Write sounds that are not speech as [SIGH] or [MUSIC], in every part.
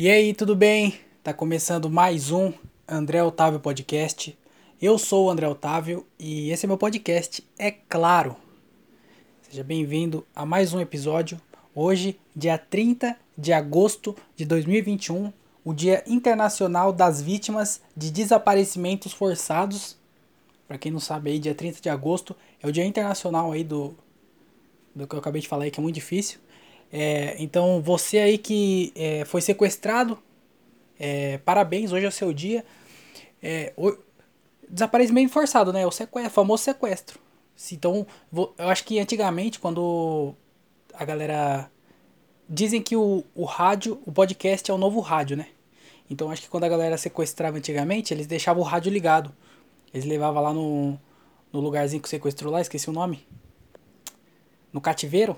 E aí, tudo bem? Tá começando mais um André Otávio Podcast. Eu sou o André Otávio e esse é meu podcast, é claro. Seja bem-vindo a mais um episódio. Hoje, dia 30 de agosto de 2021, o Dia Internacional das Vítimas de Desaparecimentos Forçados. Para quem não sabe aí, dia 30 de agosto é o Dia Internacional aí do do que eu acabei de falar aí que é muito difícil. É, então, você aí que é, foi sequestrado, é, parabéns, hoje é o seu dia. É, o, desaparecimento forçado, né? O sequestro, famoso sequestro. Então, eu acho que antigamente, quando a galera. Dizem que o, o rádio, o podcast é o novo rádio, né? Então, acho que quando a galera sequestrava antigamente, eles deixavam o rádio ligado. Eles levavam lá no, no lugarzinho que sequestrou lá, esqueci o nome. No cativeiro.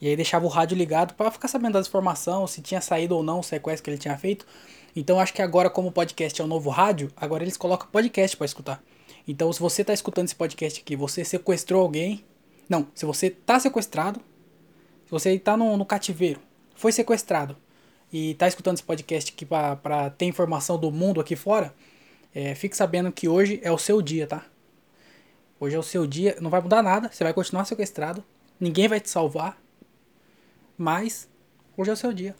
E aí deixava o rádio ligado para ficar sabendo das informações, se tinha saído ou não o sequestro que ele tinha feito. Então acho que agora, como o podcast é o novo rádio, agora eles colocam podcast para escutar. Então se você tá escutando esse podcast aqui, você sequestrou alguém. Não, se você tá sequestrado, se você tá no, no cativeiro, foi sequestrado e tá escutando esse podcast aqui para ter informação do mundo aqui fora, é, fique sabendo que hoje é o seu dia, tá? Hoje é o seu dia, não vai mudar nada, você vai continuar sequestrado, ninguém vai te salvar, mas hoje é o seu dia.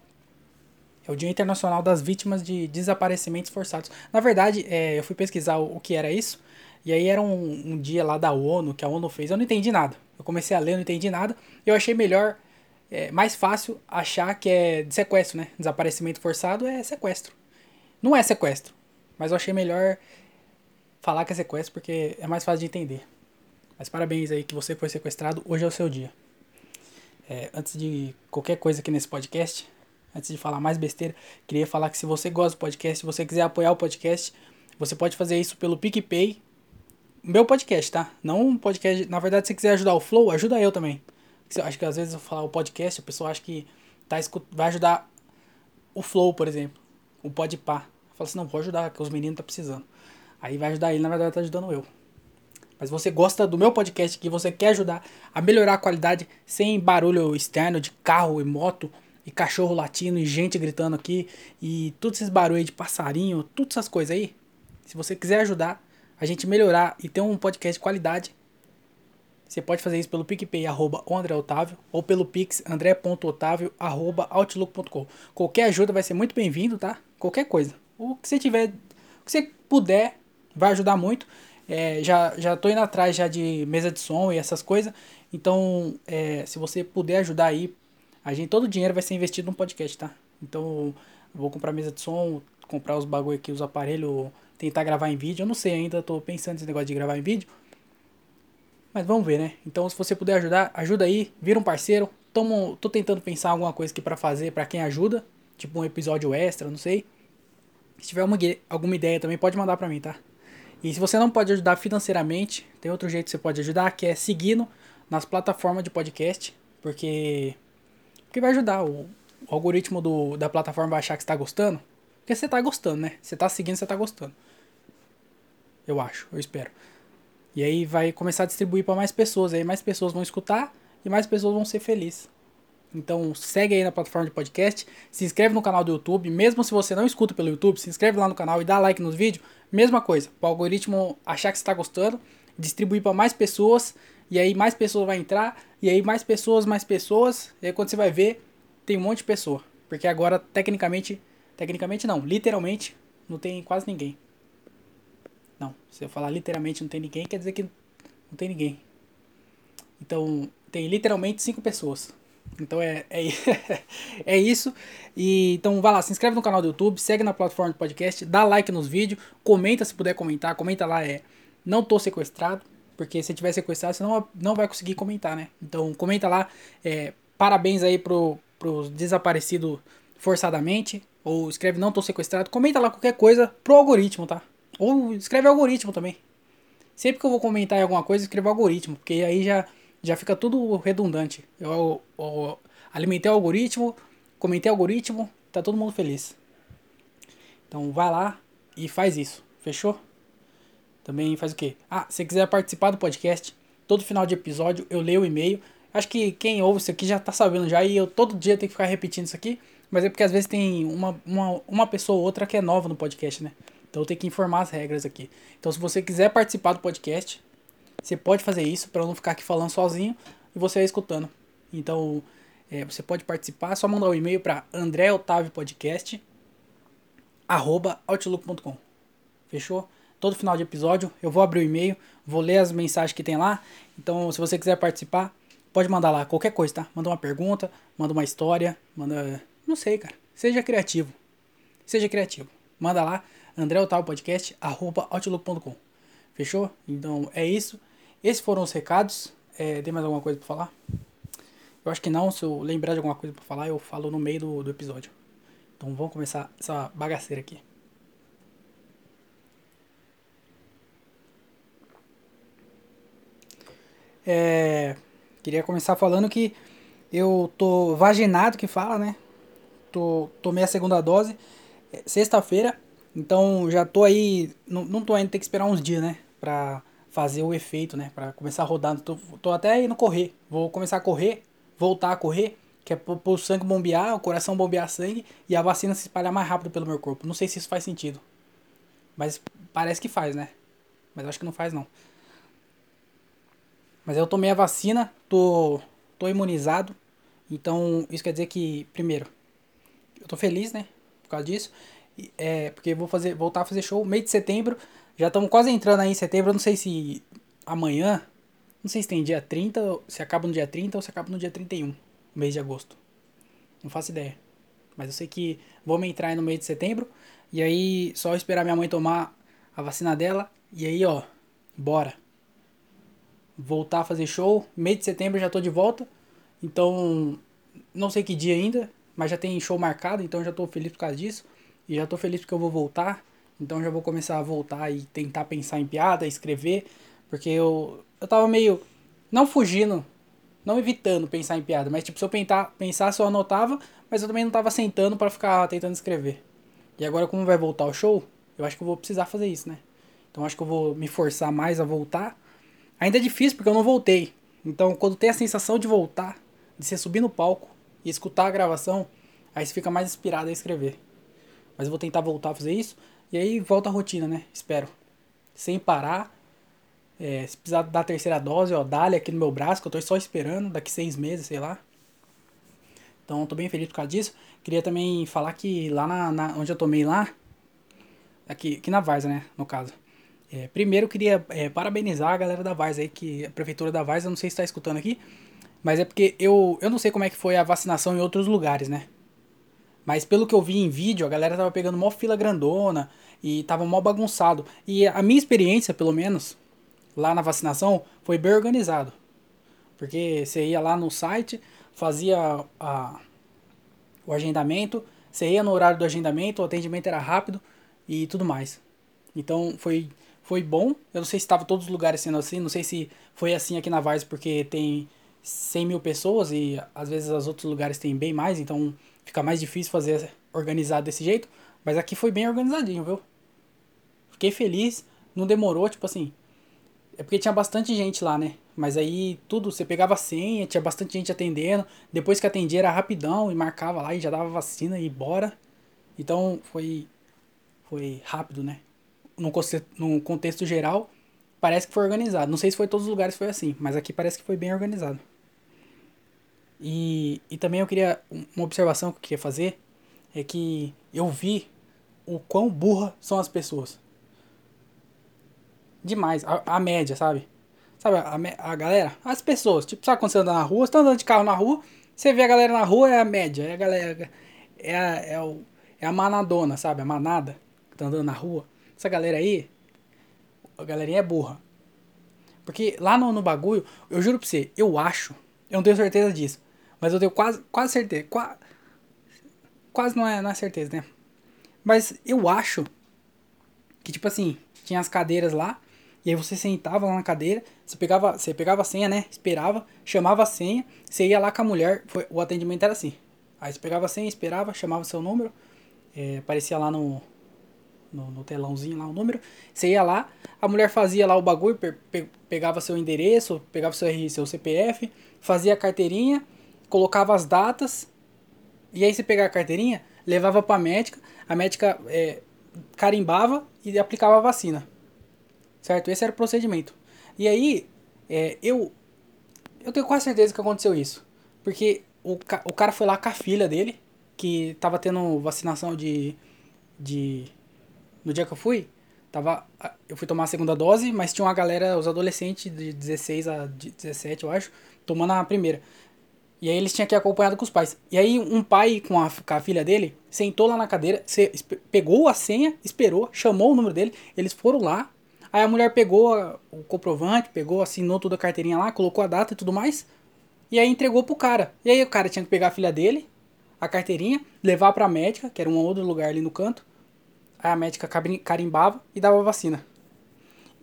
É o Dia Internacional das Vítimas de Desaparecimentos Forçados. Na verdade, é, eu fui pesquisar o, o, que era isso. E aí era um, um, dia lá da ONU, que a ONU fez. Eu não entendi nada. Eu comecei a ler, não entendi nada. Eu achei melhor, é, mais fácil achar que é de sequestro, né? Desaparecimento forçado é sequestro. Não é sequestro. Mas eu achei melhor falar que é sequestro porque é mais fácil de entender. Mas parabéns aí que você foi sequestrado. Hoje é o seu dia. É, antes de qualquer coisa aqui nesse podcast, antes de falar mais besteira, queria falar que se você gosta do podcast, se você quiser apoiar o podcast, você pode fazer isso pelo PicPay. Meu podcast, tá? Não um podcast. Na verdade, se você quiser ajudar o Flow, ajuda eu também. Acho que às vezes eu falar o podcast, a pessoa acha que tá, vai ajudar o Flow, por exemplo. O Podpah. Fala assim, não, vou ajudar, que os meninos tá precisando. Aí vai ajudar ele, na verdade tá ajudando eu mas você gosta do meu podcast que você quer ajudar a melhorar a qualidade sem barulho externo de carro e moto e cachorro latindo e gente gritando aqui e todos esses barulhos de passarinho, todas essas coisas aí. Se você quiser ajudar a gente melhorar e ter um podcast de qualidade, você pode fazer isso pelo PicPay, arroba André Otávio, ou pelo Pix, andré.otávio, arroba outlook.com. Qualquer ajuda vai ser muito bem-vindo, tá? Qualquer coisa. O que você tiver, o que você puder, vai ajudar muito. É, já, já tô indo atrás já de mesa de som e essas coisas. Então, é, se você puder ajudar aí, a gente, todo o dinheiro vai ser investido no podcast, tá? Então, vou comprar mesa de som, comprar os bagulho aqui, os aparelhos, tentar gravar em vídeo. Eu não sei ainda, tô pensando nesse negócio de gravar em vídeo. Mas vamos ver, né? Então, se você puder ajudar, ajuda aí, vira um parceiro. Tomo, tô tentando pensar alguma coisa aqui para fazer para quem ajuda, tipo um episódio extra, não sei. Se tiver uma, alguma ideia também, pode mandar pra mim, tá? E se você não pode ajudar financeiramente, tem outro jeito que você pode ajudar, que é seguindo nas plataformas de podcast, porque, porque vai ajudar. O, o algoritmo do, da plataforma vai achar que está gostando, porque você está gostando, né? Você está seguindo, você está gostando. Eu acho, eu espero. E aí vai começar a distribuir para mais pessoas, aí mais pessoas vão escutar e mais pessoas vão ser felizes. Então segue aí na plataforma de podcast, se inscreve no canal do YouTube, mesmo se você não escuta pelo YouTube, se inscreve lá no canal e dá like nos vídeos, Mesma coisa, para o algoritmo achar que está gostando, distribuir para mais pessoas, e aí mais pessoas vai entrar, e aí mais pessoas, mais pessoas, e aí quando você vai ver, tem um monte de pessoa. Porque agora, tecnicamente, tecnicamente não, literalmente, não tem quase ninguém. Não, se eu falar literalmente não tem ninguém, quer dizer que não tem ninguém. Então, tem literalmente cinco pessoas. Então é, é, [LAUGHS] é isso. E, então vai lá, se inscreve no canal do YouTube, segue na plataforma de podcast, dá like nos vídeos, comenta se puder comentar, comenta lá, é não tô sequestrado, porque se tiver sequestrado, você não, não vai conseguir comentar, né? Então comenta lá, é, parabéns aí pro, pros desaparecidos forçadamente, ou escreve não tô sequestrado, comenta lá qualquer coisa pro algoritmo, tá? Ou escreve algoritmo também. Sempre que eu vou comentar alguma coisa, escreve algoritmo, porque aí já já fica tudo redundante. Eu, eu alimentei o algoritmo, comentei o algoritmo, tá todo mundo feliz. Então vai lá e faz isso, fechou? Também faz o quê? Ah, se quiser participar do podcast, todo final de episódio eu leio o e-mail. Acho que quem ouve isso aqui já tá sabendo já e eu todo dia tenho que ficar repetindo isso aqui. Mas é porque às vezes tem uma, uma, uma pessoa ou outra que é nova no podcast, né? Então eu tenho que informar as regras aqui. Então se você quiser participar do podcast, você pode fazer isso para não ficar aqui falando sozinho e você vai escutando. Então é, você pode participar, é só mandar um e-mail para andréotaviopodcast@outlook.com. Fechou? Todo final de episódio eu vou abrir o e-mail, vou ler as mensagens que tem lá. Então se você quiser participar, pode mandar lá qualquer coisa, tá? Manda uma pergunta, manda uma história, manda. Não sei, cara. Seja criativo. Seja criativo. Manda lá, andréotalpodcast.outlook.com. Fechou? Então é isso. Esses foram os recados. É, tem mais alguma coisa pra falar? Eu acho que não. Se eu lembrar de alguma coisa pra falar, eu falo no meio do, do episódio. Então vamos começar essa bagaceira aqui. É, queria começar falando que eu tô vaginado, que fala, né? Tô, tomei a segunda dose é, sexta-feira, então já tô aí. Não, não tô ainda, tem que esperar uns dias, né? Pra fazer o efeito, né? Pra começar a rodar. Tô, tô até indo correr. Vou começar a correr, voltar a correr, que é pro, pro sangue bombear, o coração bombear sangue e a vacina se espalhar mais rápido pelo meu corpo. Não sei se isso faz sentido. Mas parece que faz, né? Mas acho que não faz não. Mas eu tomei a vacina, tô, tô imunizado. Então, isso quer dizer que, primeiro, eu tô feliz, né? Por causa disso. É, porque vou fazer, voltar a fazer show mês de setembro. Já estamos quase entrando aí em setembro. Não sei se amanhã. Não sei se tem dia 30, se acaba no dia 30 ou se acaba no dia 31, mês de agosto. Não faço ideia. Mas eu sei que vamos entrar aí no mês de setembro. E aí, só esperar minha mãe tomar a vacina dela. E aí, ó, bora voltar a fazer show. Mês de setembro já tô de volta. Então, não sei que dia ainda, mas já tem show marcado, então já tô feliz por causa disso. E já tô feliz porque eu vou voltar. Então já vou começar a voltar e tentar pensar em piada, escrever, porque eu eu tava meio não fugindo, não evitando pensar em piada, mas tipo, se eu pensar, pensasse eu anotava, mas eu também não tava sentando para ficar tentando escrever. E agora como vai voltar o show, eu acho que eu vou precisar fazer isso, né? Então acho que eu vou me forçar mais a voltar Ainda é difícil porque eu não voltei. Então, quando tem a sensação de voltar, de você subir no palco e escutar a gravação, aí você fica mais inspirado a escrever. Mas eu vou tentar voltar a fazer isso. E aí volta a rotina, né? Espero. Sem parar. É, se precisar dar a terceira dose, ó, dá-lhe aqui no meu braço, que eu tô só esperando, daqui seis meses, sei lá. Então, tô bem feliz por causa disso. Queria também falar que lá na, na onde eu tomei lá, aqui, aqui na Varsa, né, no caso. É, primeiro, queria é, parabenizar a galera da Vaz aí, que a prefeitura da Vaz, eu não sei se está escutando aqui, mas é porque eu, eu não sei como é que foi a vacinação em outros lugares, né? Mas pelo que eu vi em vídeo, a galera tava pegando mó fila grandona e tava mó bagunçado. E a minha experiência, pelo menos, lá na vacinação, foi bem organizado. Porque você ia lá no site, fazia a, o agendamento, você ia no horário do agendamento, o atendimento era rápido e tudo mais. Então foi foi bom. Eu não sei se estava todos os lugares sendo assim, não sei se foi assim aqui na Vars porque tem 100 mil pessoas e às vezes os outros lugares tem bem mais, então fica mais difícil fazer organizado desse jeito. Mas aqui foi bem organizadinho, viu? Fiquei feliz, não demorou, tipo assim. É porque tinha bastante gente lá, né? Mas aí tudo, você pegava a senha, tinha bastante gente atendendo. Depois que atendia era rapidão e marcava lá e já dava vacina e bora. Então foi foi rápido, né? num, contexto geral, parece que foi organizado. Não sei se foi em todos os lugares foi assim, mas aqui parece que foi bem organizado. E, e também eu queria. Uma observação que eu queria fazer é que eu vi o quão burra são as pessoas. Demais, a, a média, sabe? Sabe, a, a galera, as pessoas, tipo, sabe quando você anda na rua, você tá andando de carro na rua, você vê a galera na rua, é a média, é a galera, é a, é, o, é a manadona, sabe? A manada que tá andando na rua. Essa galera aí, a galerinha é burra. Porque lá no, no bagulho, eu juro pra você, eu acho, eu não tenho certeza disso, mas eu tenho quase, quase certeza, quase, quase não é, não é certeza, né? Mas eu acho que, tipo assim, tinha as cadeiras lá, e aí você sentava lá na cadeira, você pegava, você pegava a senha, né? Esperava, chamava a senha, você ia lá com a mulher, foi, o atendimento era assim. Aí você pegava a senha, esperava, chamava seu número, é, aparecia lá no, no, no, telãozinho lá o número. Você ia lá, a mulher fazia lá o bagulho, pe, pe, pegava seu endereço, pegava seu, seu CPF, fazia a carteirinha, colocava as datas E aí você pegava a carteirinha, levava pra médica, a médica é, carimbava e aplicava a vacina. Certo? Esse era o procedimento. E aí, é, eu, eu tenho quase certeza que aconteceu isso. Porque o, o cara foi lá com a filha dele, que tava tendo vacinação de. de no dia que eu fui, tava, eu fui tomar a segunda dose, mas tinha uma galera, os adolescentes de 16 a 17, eu acho, tomando a primeira. E aí eles tinham que ir acompanhado com os pais. E aí um pai com a, com a filha dele sentou lá na cadeira, se, pegou a senha, esperou, chamou o número dele, eles foram lá. Aí a mulher pegou a, o comprovante, pegou, assinou toda a carteirinha lá, colocou a data e tudo mais. E aí entregou pro cara. E aí o cara tinha que pegar a filha dele, a carteirinha, levar pra médica, que era um outro lugar ali no canto. Aí a médica carimbava e dava vacina.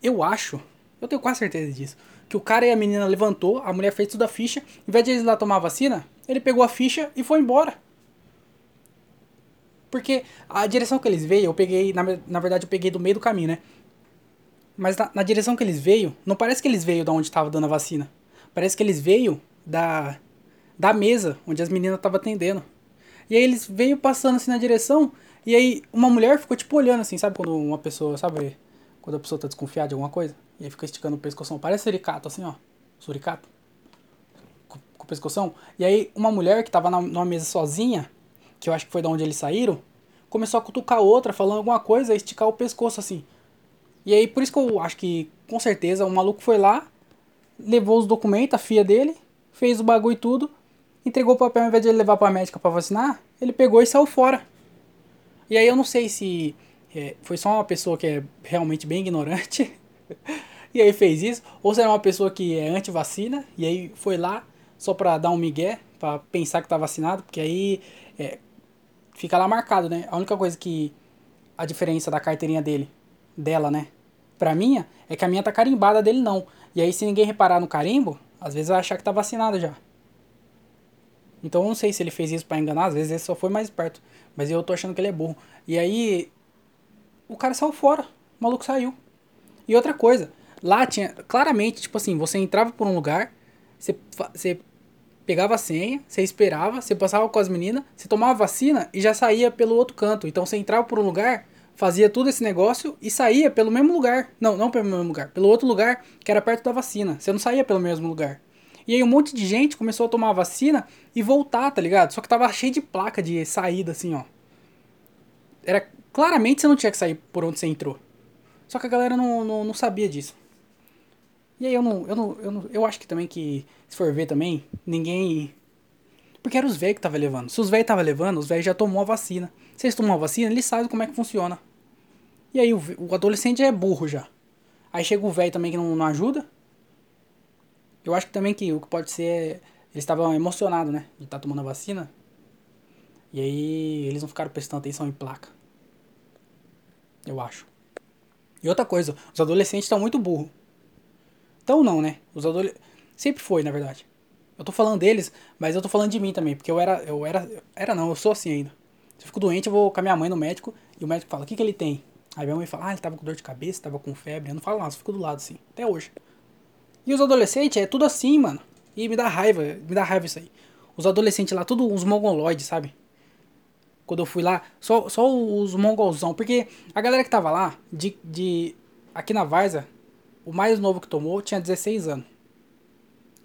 Eu acho, eu tenho quase certeza disso que o cara e a menina levantou, a mulher fez tudo a ficha, em vez de eles lá tomar vacina, ele pegou a ficha e foi embora. Porque a direção que eles veio, eu peguei, na, na verdade eu peguei do meio do caminho, né? Mas na, na direção que eles veio, não parece que eles veio da onde estava dando a vacina. Parece que eles veio da, da mesa onde as meninas estavam atendendo. E aí eles veio passando assim na direção, e aí uma mulher ficou tipo olhando assim, sabe quando uma pessoa, sabe quando a pessoa tá desconfiada de alguma coisa? E aí fica esticando o pescoção. Parece suricato, assim, ó. Suricato. Com, com o pescoção. E aí uma mulher que tava na, numa mesa sozinha, que eu acho que foi da onde eles saíram, começou a cutucar outra, falando alguma coisa, esticar o pescoço, assim. E aí, por isso que eu acho que, com certeza, o maluco foi lá, levou os documentos, a filha dele, fez o bagulho e tudo, entregou o papel, ao invés de ele levar pra médica pra vacinar, ele pegou e saiu fora. E aí eu não sei se é, foi só uma pessoa que é realmente bem ignorante [LAUGHS] e aí fez isso, ou se era uma pessoa que é anti-vacina e aí foi lá só pra dar um migué, pra pensar que tá vacinado, porque aí é, fica lá marcado, né? A única coisa que a diferença da carteirinha dele, dela, né, pra minha, é que a minha tá carimbada, dele não. E aí se ninguém reparar no carimbo, às vezes vai achar que tá vacinado já. Então eu não sei se ele fez isso para enganar, às vezes ele só foi mais esperto. Mas eu tô achando que ele é burro. E aí o cara saiu fora. O maluco saiu. E outra coisa, lá tinha claramente, tipo assim, você entrava por um lugar, você, você pegava a senha, você esperava, você passava com as meninas, você tomava vacina e já saía pelo outro canto. Então você entrava por um lugar, fazia tudo esse negócio e saía pelo mesmo lugar. Não, não pelo mesmo lugar, pelo outro lugar que era perto da vacina. Você não saía pelo mesmo lugar. E aí um monte de gente começou a tomar a vacina e voltar, tá ligado? Só que tava cheio de placa de saída, assim, ó. Era claramente você não tinha que sair por onde você entrou. Só que a galera não, não, não sabia disso. E aí eu não, eu não, eu não. Eu acho que também que, se for ver também, ninguém. Porque era os velhos que tava levando. Se os velhos tava levando, os velhos já tomou a vacina. Se eles tomam a vacina, eles sabem como é que funciona. E aí o, o adolescente é burro já. Aí chega o velho também que não, não ajuda. Eu acho que também que o que pode ser é. Eles estavam emocionados, né? De estar tá tomando a vacina. E aí eles não ficaram prestando atenção em placa. Eu acho. E outra coisa, os adolescentes estão muito burros. Então não, né? Os adolescentes. Sempre foi, na verdade. Eu tô falando deles, mas eu tô falando de mim também, porque eu era. Eu era. Era não, eu sou assim ainda. Se eu fico doente, eu vou com a minha mãe no médico e o médico fala, o que, que ele tem? Aí minha mãe fala, ah, ele tava com dor de cabeça, tava com febre. Eu não falo nada, eu fico do lado assim, até hoje. E os adolescentes é tudo assim, mano. E me dá raiva, me dá raiva isso aí. Os adolescentes lá, tudo uns mongoloides, sabe? Quando eu fui lá, só, só os mongolzão. Porque a galera que tava lá, de, de aqui na Varza, o mais novo que tomou tinha 16 anos.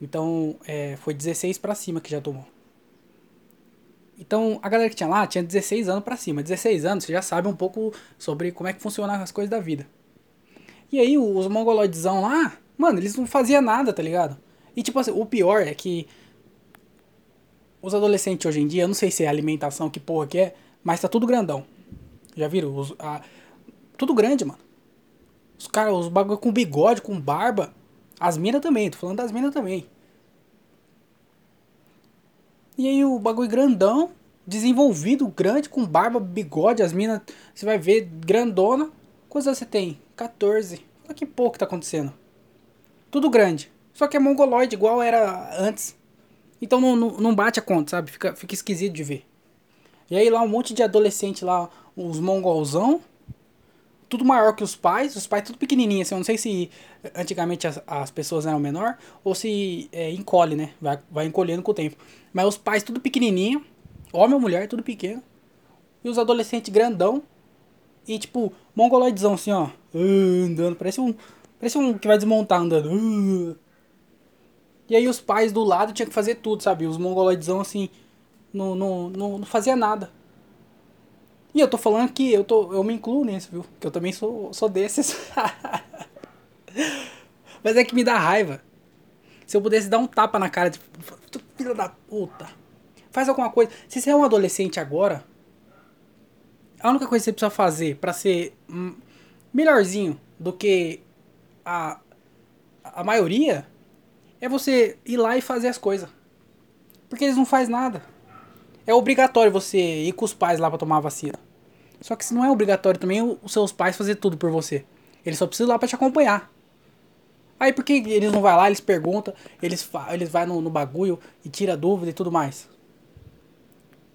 Então, é, foi 16 para cima que já tomou. Então, a galera que tinha lá tinha 16 anos para cima. 16 anos, você já sabe um pouco sobre como é que funcionam as coisas da vida. E aí, os mongoloidezão lá, mano, eles não faziam nada, tá ligado? E tipo assim, o pior é que os adolescentes hoje em dia, eu não sei se é alimentação, que porra que é, mas tá tudo grandão. Já viram? Os, a, tudo grande, mano. Os caras, os bagulho com bigode, com barba. As minas também, tô falando das minas também. E aí o bagulho grandão, desenvolvido, grande, com barba, bigode, as minas, você vai ver, grandona. Quantas você tem? 14. Olha que pouco tá acontecendo. Tudo grande. Só que é mongoloide, igual era antes. Então não, não, não bate a conta, sabe? Fica, fica esquisito de ver. E aí lá um monte de adolescente lá, os mongolzão, tudo maior que os pais, os pais tudo pequenininho, assim, eu não sei se antigamente as, as pessoas eram menor ou se é, encolhe, né? Vai, vai encolhendo com o tempo. Mas os pais tudo pequenininho, Homem ou mulher, tudo pequeno. E os adolescentes grandão. E tipo, mongoloidzão assim, ó. Andando. Parece um. Parece um que vai desmontar andando. E aí os pais do lado tinham que fazer tudo, sabe? Os mongoloidzão assim. Não, não, não, não fazia nada. E eu tô falando que eu, tô, eu me incluo nisso, viu? Que eu também sou, sou desses. [LAUGHS] Mas é que me dá raiva. Se eu pudesse dar um tapa na cara, tipo, filho da puta. Faz alguma coisa. Se você é um adolescente agora, a única coisa que você precisa fazer para ser melhorzinho do que a, a maioria é você ir lá e fazer as coisas. Porque eles não fazem nada. É obrigatório você ir com os pais lá para tomar a vacina. Só que se não é obrigatório também os seus pais fazer tudo por você. Eles só precisam ir lá para te acompanhar. Aí por que eles não vai lá, eles perguntam, eles, eles vai no, no bagulho e tira dúvida e tudo mais.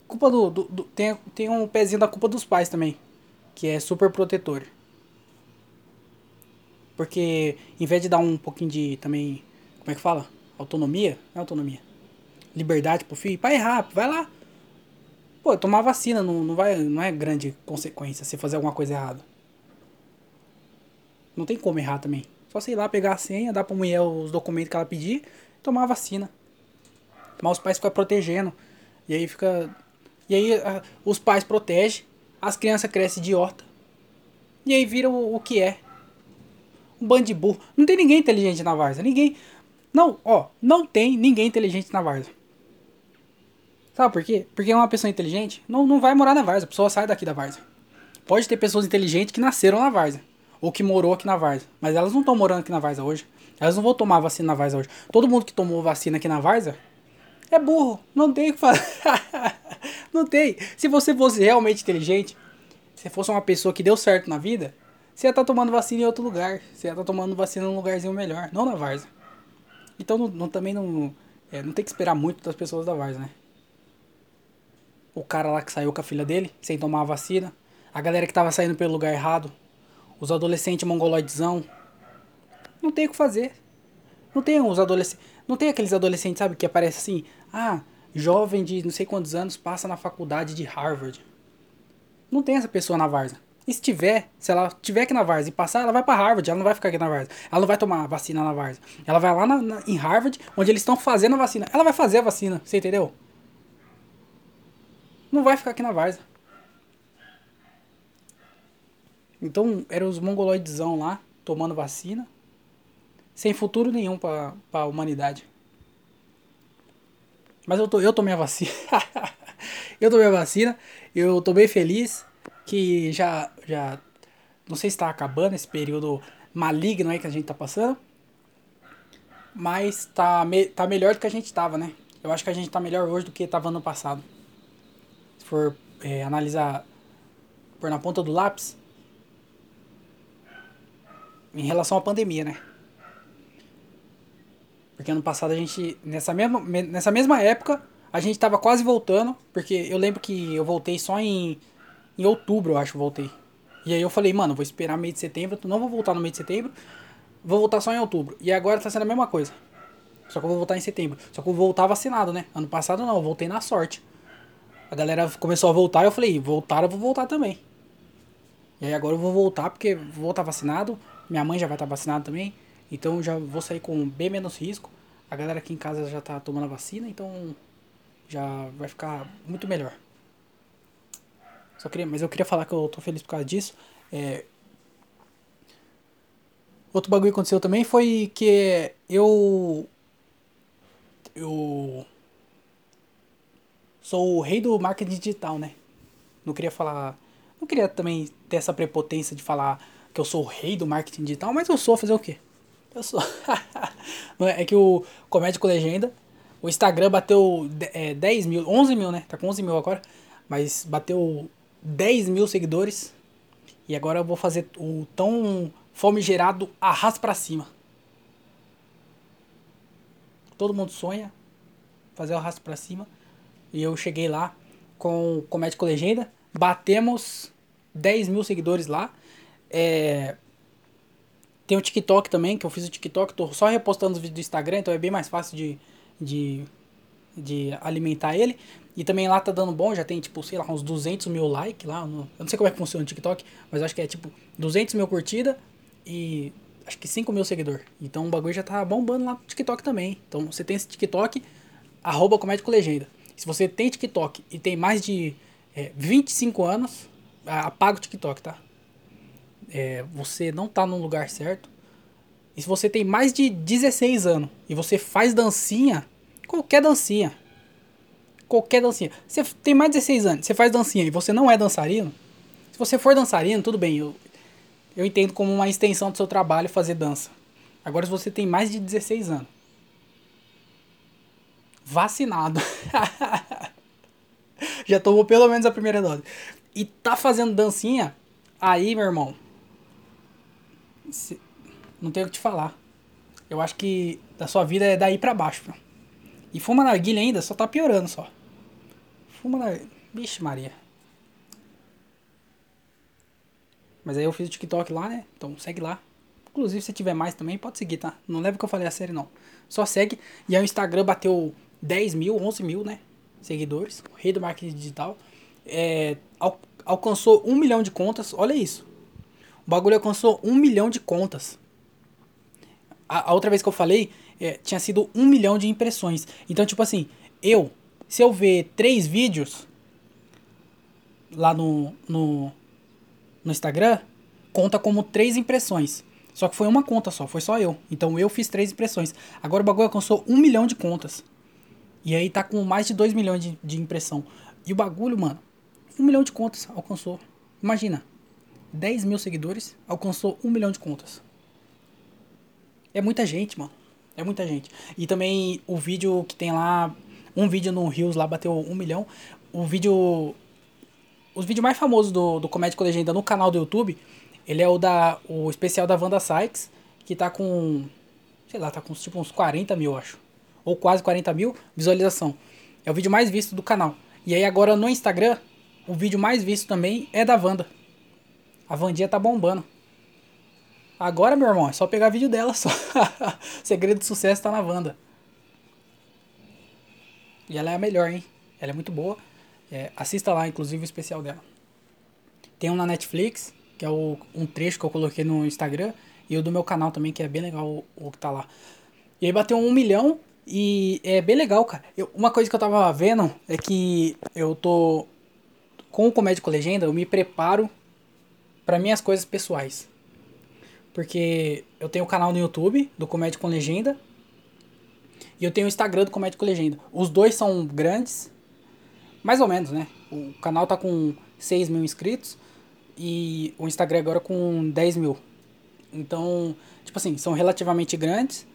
Culpa do, do, do, tem, tem um pezinho da culpa dos pais também, que é super protetor. Porque em vez de dar um pouquinho de também, como é que fala? Autonomia? Não é autonomia. Liberdade pro filho, pai errar, vai lá. Pô, tomar vacina não, não, vai, não é grande consequência se fazer alguma coisa errada. Não tem como errar também. Só sei lá, pegar a senha, dar pra mulher os documentos que ela pedir, tomar a vacina. Mas os pais ficam protegendo. E aí fica. E aí a, os pais protegem, as crianças crescem idiota. E aí vira o, o que é. Um burro. Não tem ninguém inteligente na Varsa. Ninguém. Não, ó, não tem ninguém inteligente na Varsa. Sabe por quê? Porque uma pessoa inteligente não, não vai morar na Varsa. A pessoa sai daqui da Varsa. Pode ter pessoas inteligentes que nasceram na Varsa ou que morou aqui na Varsa. Mas elas não estão morando aqui na Varsa hoje. Elas não vão tomar vacina na Varsa hoje. Todo mundo que tomou vacina aqui na Varsa é burro. Não tem o que fazer. [LAUGHS] não tem. Se você fosse realmente inteligente, se fosse uma pessoa que deu certo na vida, você ia estar tá tomando vacina em outro lugar. Você ia estar tá tomando vacina num lugarzinho melhor, não na Varsa. Então não, não também não, é, não tem que esperar muito das pessoas da Varsa, né? O cara lá que saiu com a filha dele, sem tomar a vacina. A galera que tava saindo pelo lugar errado, os adolescentes mongoloidezão. Não tem o que fazer. Não tem os adolescentes. Não tem aqueles adolescentes, sabe, que aparece assim, ah, jovem de não sei quantos anos passa na faculdade de Harvard. Não tem essa pessoa na Varsa. E se tiver, se ela tiver aqui na Varsa e passar, ela vai para Harvard, ela não vai ficar aqui na Varsa. Ela não vai tomar vacina na Varsa. Ela vai lá na, na, em Harvard, onde eles estão fazendo a vacina. Ela vai fazer a vacina, você entendeu? Não vai ficar aqui na Varsa. Então, eram os mongoloidezão lá, tomando vacina, sem futuro nenhum para a humanidade. Mas eu, tô, eu tomei a vacina. [LAUGHS] eu tomei a vacina, eu tô bem feliz que já, já não sei se está acabando esse período maligno aí que a gente tá passando, mas tá, me, tá melhor do que a gente tava, né? Eu acho que a gente tá melhor hoje do que tava ano passado. Se for é, analisar por na ponta do lápis, em relação à pandemia, né? Porque ano passado a gente, nessa mesma, nessa mesma época, a gente tava quase voltando, porque eu lembro que eu voltei só em, em outubro, eu acho, voltei. E aí eu falei, mano, vou esperar meio de setembro, não vou voltar no meio de setembro, vou voltar só em outubro. E agora tá sendo a mesma coisa. Só que eu vou voltar em setembro. Só que eu vou voltar vacinado, né? Ano passado não, eu voltei na sorte. A galera começou a voltar eu falei, voltar, eu vou voltar também. E aí agora eu vou voltar porque vou voltar vacinado, minha mãe já vai estar vacinada também. Então já vou sair com bem menos risco. A galera aqui em casa já está tomando a vacina, então já vai ficar muito melhor. Só queria, mas eu queria falar que eu tô feliz por causa disso. É, outro bagulho que aconteceu também foi que eu eu sou o rei do marketing digital, né? Não queria falar, não queria também ter essa prepotência de falar que eu sou o rei do marketing digital, mas eu sou, fazer o quê? Eu sou. [LAUGHS] é que o Comédia com Legenda, o Instagram bateu é, 10 mil, 11 mil, né? Tá com 11 mil agora, mas bateu 10 mil seguidores. E agora eu vou fazer o tão fome-gerado arras pra cima. Todo mundo sonha fazer o arrasto pra cima. E eu cheguei lá com Comédia com Legenda. Batemos 10 mil seguidores lá. É, tem o TikTok também, que eu fiz o TikTok, tô só repostando os vídeos do Instagram, então é bem mais fácil de, de, de alimentar ele. E também lá tá dando bom, já tem tipo, sei lá, uns 200 mil likes lá. No, eu não sei como é que funciona o TikTok, mas acho que é tipo 200 mil curtida e acho que 5 mil seguidor. Então o bagulho já tá bombando lá no TikTok também. Então você tem esse TikTok, arroba comédia com legenda. Se você tem TikTok e tem mais de é, 25 anos, apaga o TikTok, tá? É, você não tá no lugar certo. E se você tem mais de 16 anos e você faz dancinha, qualquer dancinha, qualquer dancinha. Você tem mais de 16 anos, você faz dancinha e você não é dançarino, se você for dançarino, tudo bem, eu, eu entendo como uma extensão do seu trabalho fazer dança. Agora, se você tem mais de 16 anos, vacinado, [LAUGHS] já tomou pelo menos a primeira dose, e tá fazendo dancinha, aí, meu irmão, não tenho o que te falar. Eu acho que da sua vida é daí pra baixo, meu. E fuma narguilha ainda, só tá piorando só. Fuma na. Vixe, Maria. Mas aí eu fiz o TikTok lá, né? Então segue lá. Inclusive, se tiver mais também, pode seguir, tá? Não leva que eu falei a série, não. Só segue. E aí o Instagram bateu 10 mil, 11 mil, né? Seguidores. O rei do marketing digital. É, al alcançou um milhão de contas. Olha isso. O bagulho alcançou um milhão de contas. A, a outra vez que eu falei, é, tinha sido um milhão de impressões. Então, tipo assim, eu se eu ver três vídeos lá no, no, no Instagram, conta como três impressões. Só que foi uma conta só, foi só eu. Então eu fiz três impressões. Agora o bagulho alcançou um milhão de contas. E aí tá com mais de dois milhões de, de impressão. E o bagulho, mano, um milhão de contas alcançou. Imagina, 10 mil seguidores, alcançou um milhão de contas. É muita gente, mano. É muita gente. E também o vídeo que tem lá um vídeo no Rios lá bateu um milhão. O vídeo. Os vídeos mais famosos do, do Comédia com Legenda no canal do YouTube, ele é o da. O especial da Wanda Sykes, que tá com. Sei lá, tá com tipo uns 40 mil, acho. Ou quase 40 mil visualização. É o vídeo mais visto do canal. E aí agora no Instagram, o vídeo mais visto também é da Wanda. A Vandinha tá bombando. Agora, meu irmão, é só pegar vídeo dela só. [LAUGHS] segredo de sucesso tá na Wanda. E ela é a melhor, hein? Ela é muito boa. É, assista lá, inclusive, o especial dela. Tem um na Netflix, que é o, um trecho que eu coloquei no Instagram. E o do meu canal também, que é bem legal o, o que tá lá. E aí bateu um milhão e é bem legal, cara. Eu, uma coisa que eu tava vendo é que eu tô. Com o Comédia com Legenda, eu me preparo para minhas coisas pessoais. Porque eu tenho o canal no YouTube do Comédia com Legenda. E eu tenho o Instagram do Comédia com Legenda. Os dois são grandes, mais ou menos, né? O canal tá com 6 mil inscritos e o Instagram agora com 10 mil. Então, tipo assim, são relativamente grandes.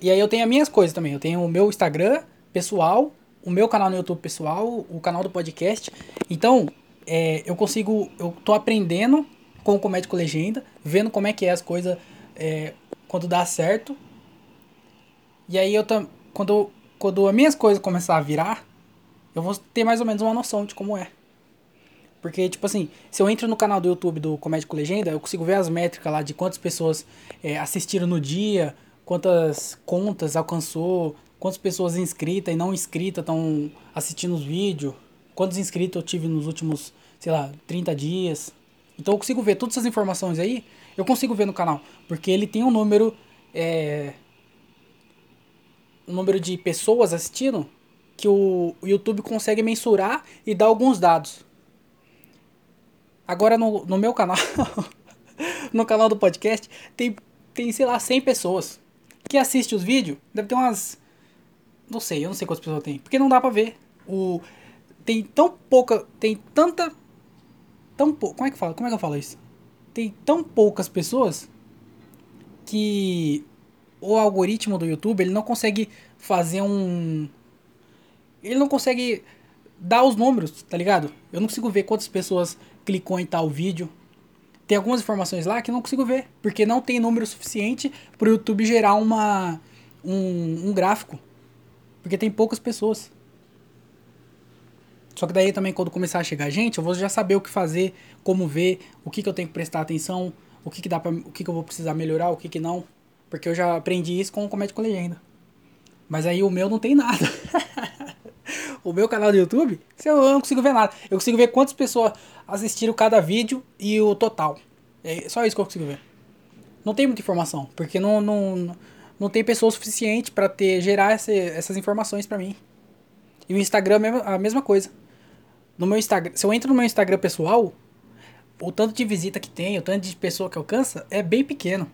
E aí eu tenho as minhas coisas também. Eu tenho o meu Instagram pessoal, o meu canal no YouTube pessoal, o canal do podcast. Então, é, eu consigo. Eu tô aprendendo com o Comédia com Legenda, vendo como é que é as coisas é, quando dá certo e aí eu quando, quando as minhas coisas começar a virar, eu vou ter mais ou menos uma noção de como é. Porque, tipo assim, se eu entro no canal do YouTube do Comédia com Legenda, eu consigo ver as métricas lá de quantas pessoas é, assistiram no dia, quantas contas alcançou, quantas pessoas inscritas e não inscritas estão assistindo os vídeos, quantos inscritos eu tive nos últimos, sei lá, 30 dias. Então eu consigo ver todas essas informações aí, eu consigo ver no canal, porque ele tem um número é, o número de pessoas assistindo que o, YouTube consegue mensurar e dar alguns dados. Agora no, no meu canal, [LAUGHS] no canal do podcast, tem, tem, sei lá, 100 pessoas que assistem os vídeos. Deve ter umas. Não sei, eu não sei quantas pessoas tem. Porque não dá pra ver. O, tem tão pouca. Tem tanta. Tão pou, como é que fala? Como é que eu falo isso? Tem tão poucas pessoas que o algoritmo do YouTube ele não consegue fazer um. Ele não consegue dar os números, tá ligado? Eu não consigo ver quantas pessoas clicou em tal vídeo. Tem algumas informações lá que eu não consigo ver, porque não tem número suficiente para o YouTube gerar uma, um, um gráfico. Porque tem poucas pessoas. Só que daí também quando começar a chegar gente, eu vou já saber o que fazer, como ver, o que, que eu tenho que prestar atenção, o que, que dá para o que, que eu vou precisar melhorar, o que, que não. Porque eu já aprendi isso com o Comédia com Legenda. Mas aí o meu não tem nada. [LAUGHS] o meu canal do YouTube, eu não consigo ver nada. Eu consigo ver quantas pessoas assistiram cada vídeo e o total. É só isso que eu consigo ver. Não tem muita informação, porque não, não, não tem pessoa suficiente para ter gerar essa, essas informações para mim. E o Instagram é a mesma coisa. No meu Instagram, se eu entro no meu Instagram pessoal, o tanto de visita que tem, o tanto de pessoa que alcança é bem pequeno.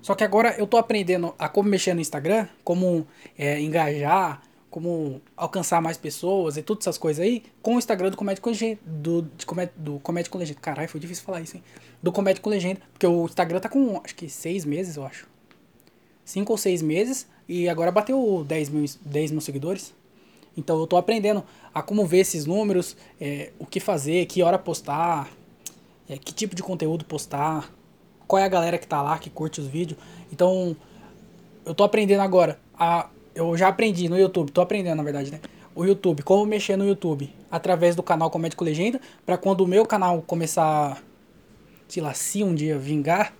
Só que agora eu tô aprendendo a como mexer no Instagram, como é, engajar, como alcançar mais pessoas e todas essas coisas aí com o Instagram do Comédia com Legenda. Do, de comédia, do Comédia com Legenda. Caralho, foi difícil falar isso, hein? Do Comédia com Legenda. Porque o Instagram tá com, acho que seis meses, eu acho. Cinco ou seis meses. E agora bateu 10 mil, 10 mil seguidores. Então eu tô aprendendo a como ver esses números, é, o que fazer, que hora postar, é, que tipo de conteúdo postar, qual é a galera que tá lá, que curte os vídeos. Então eu tô aprendendo agora a eu já aprendi no YouTube, tô aprendendo na verdade, né? O YouTube, como mexer no YouTube através do canal Comédia com Legenda, para quando o meu canal começar, sei lá, se um dia vingar,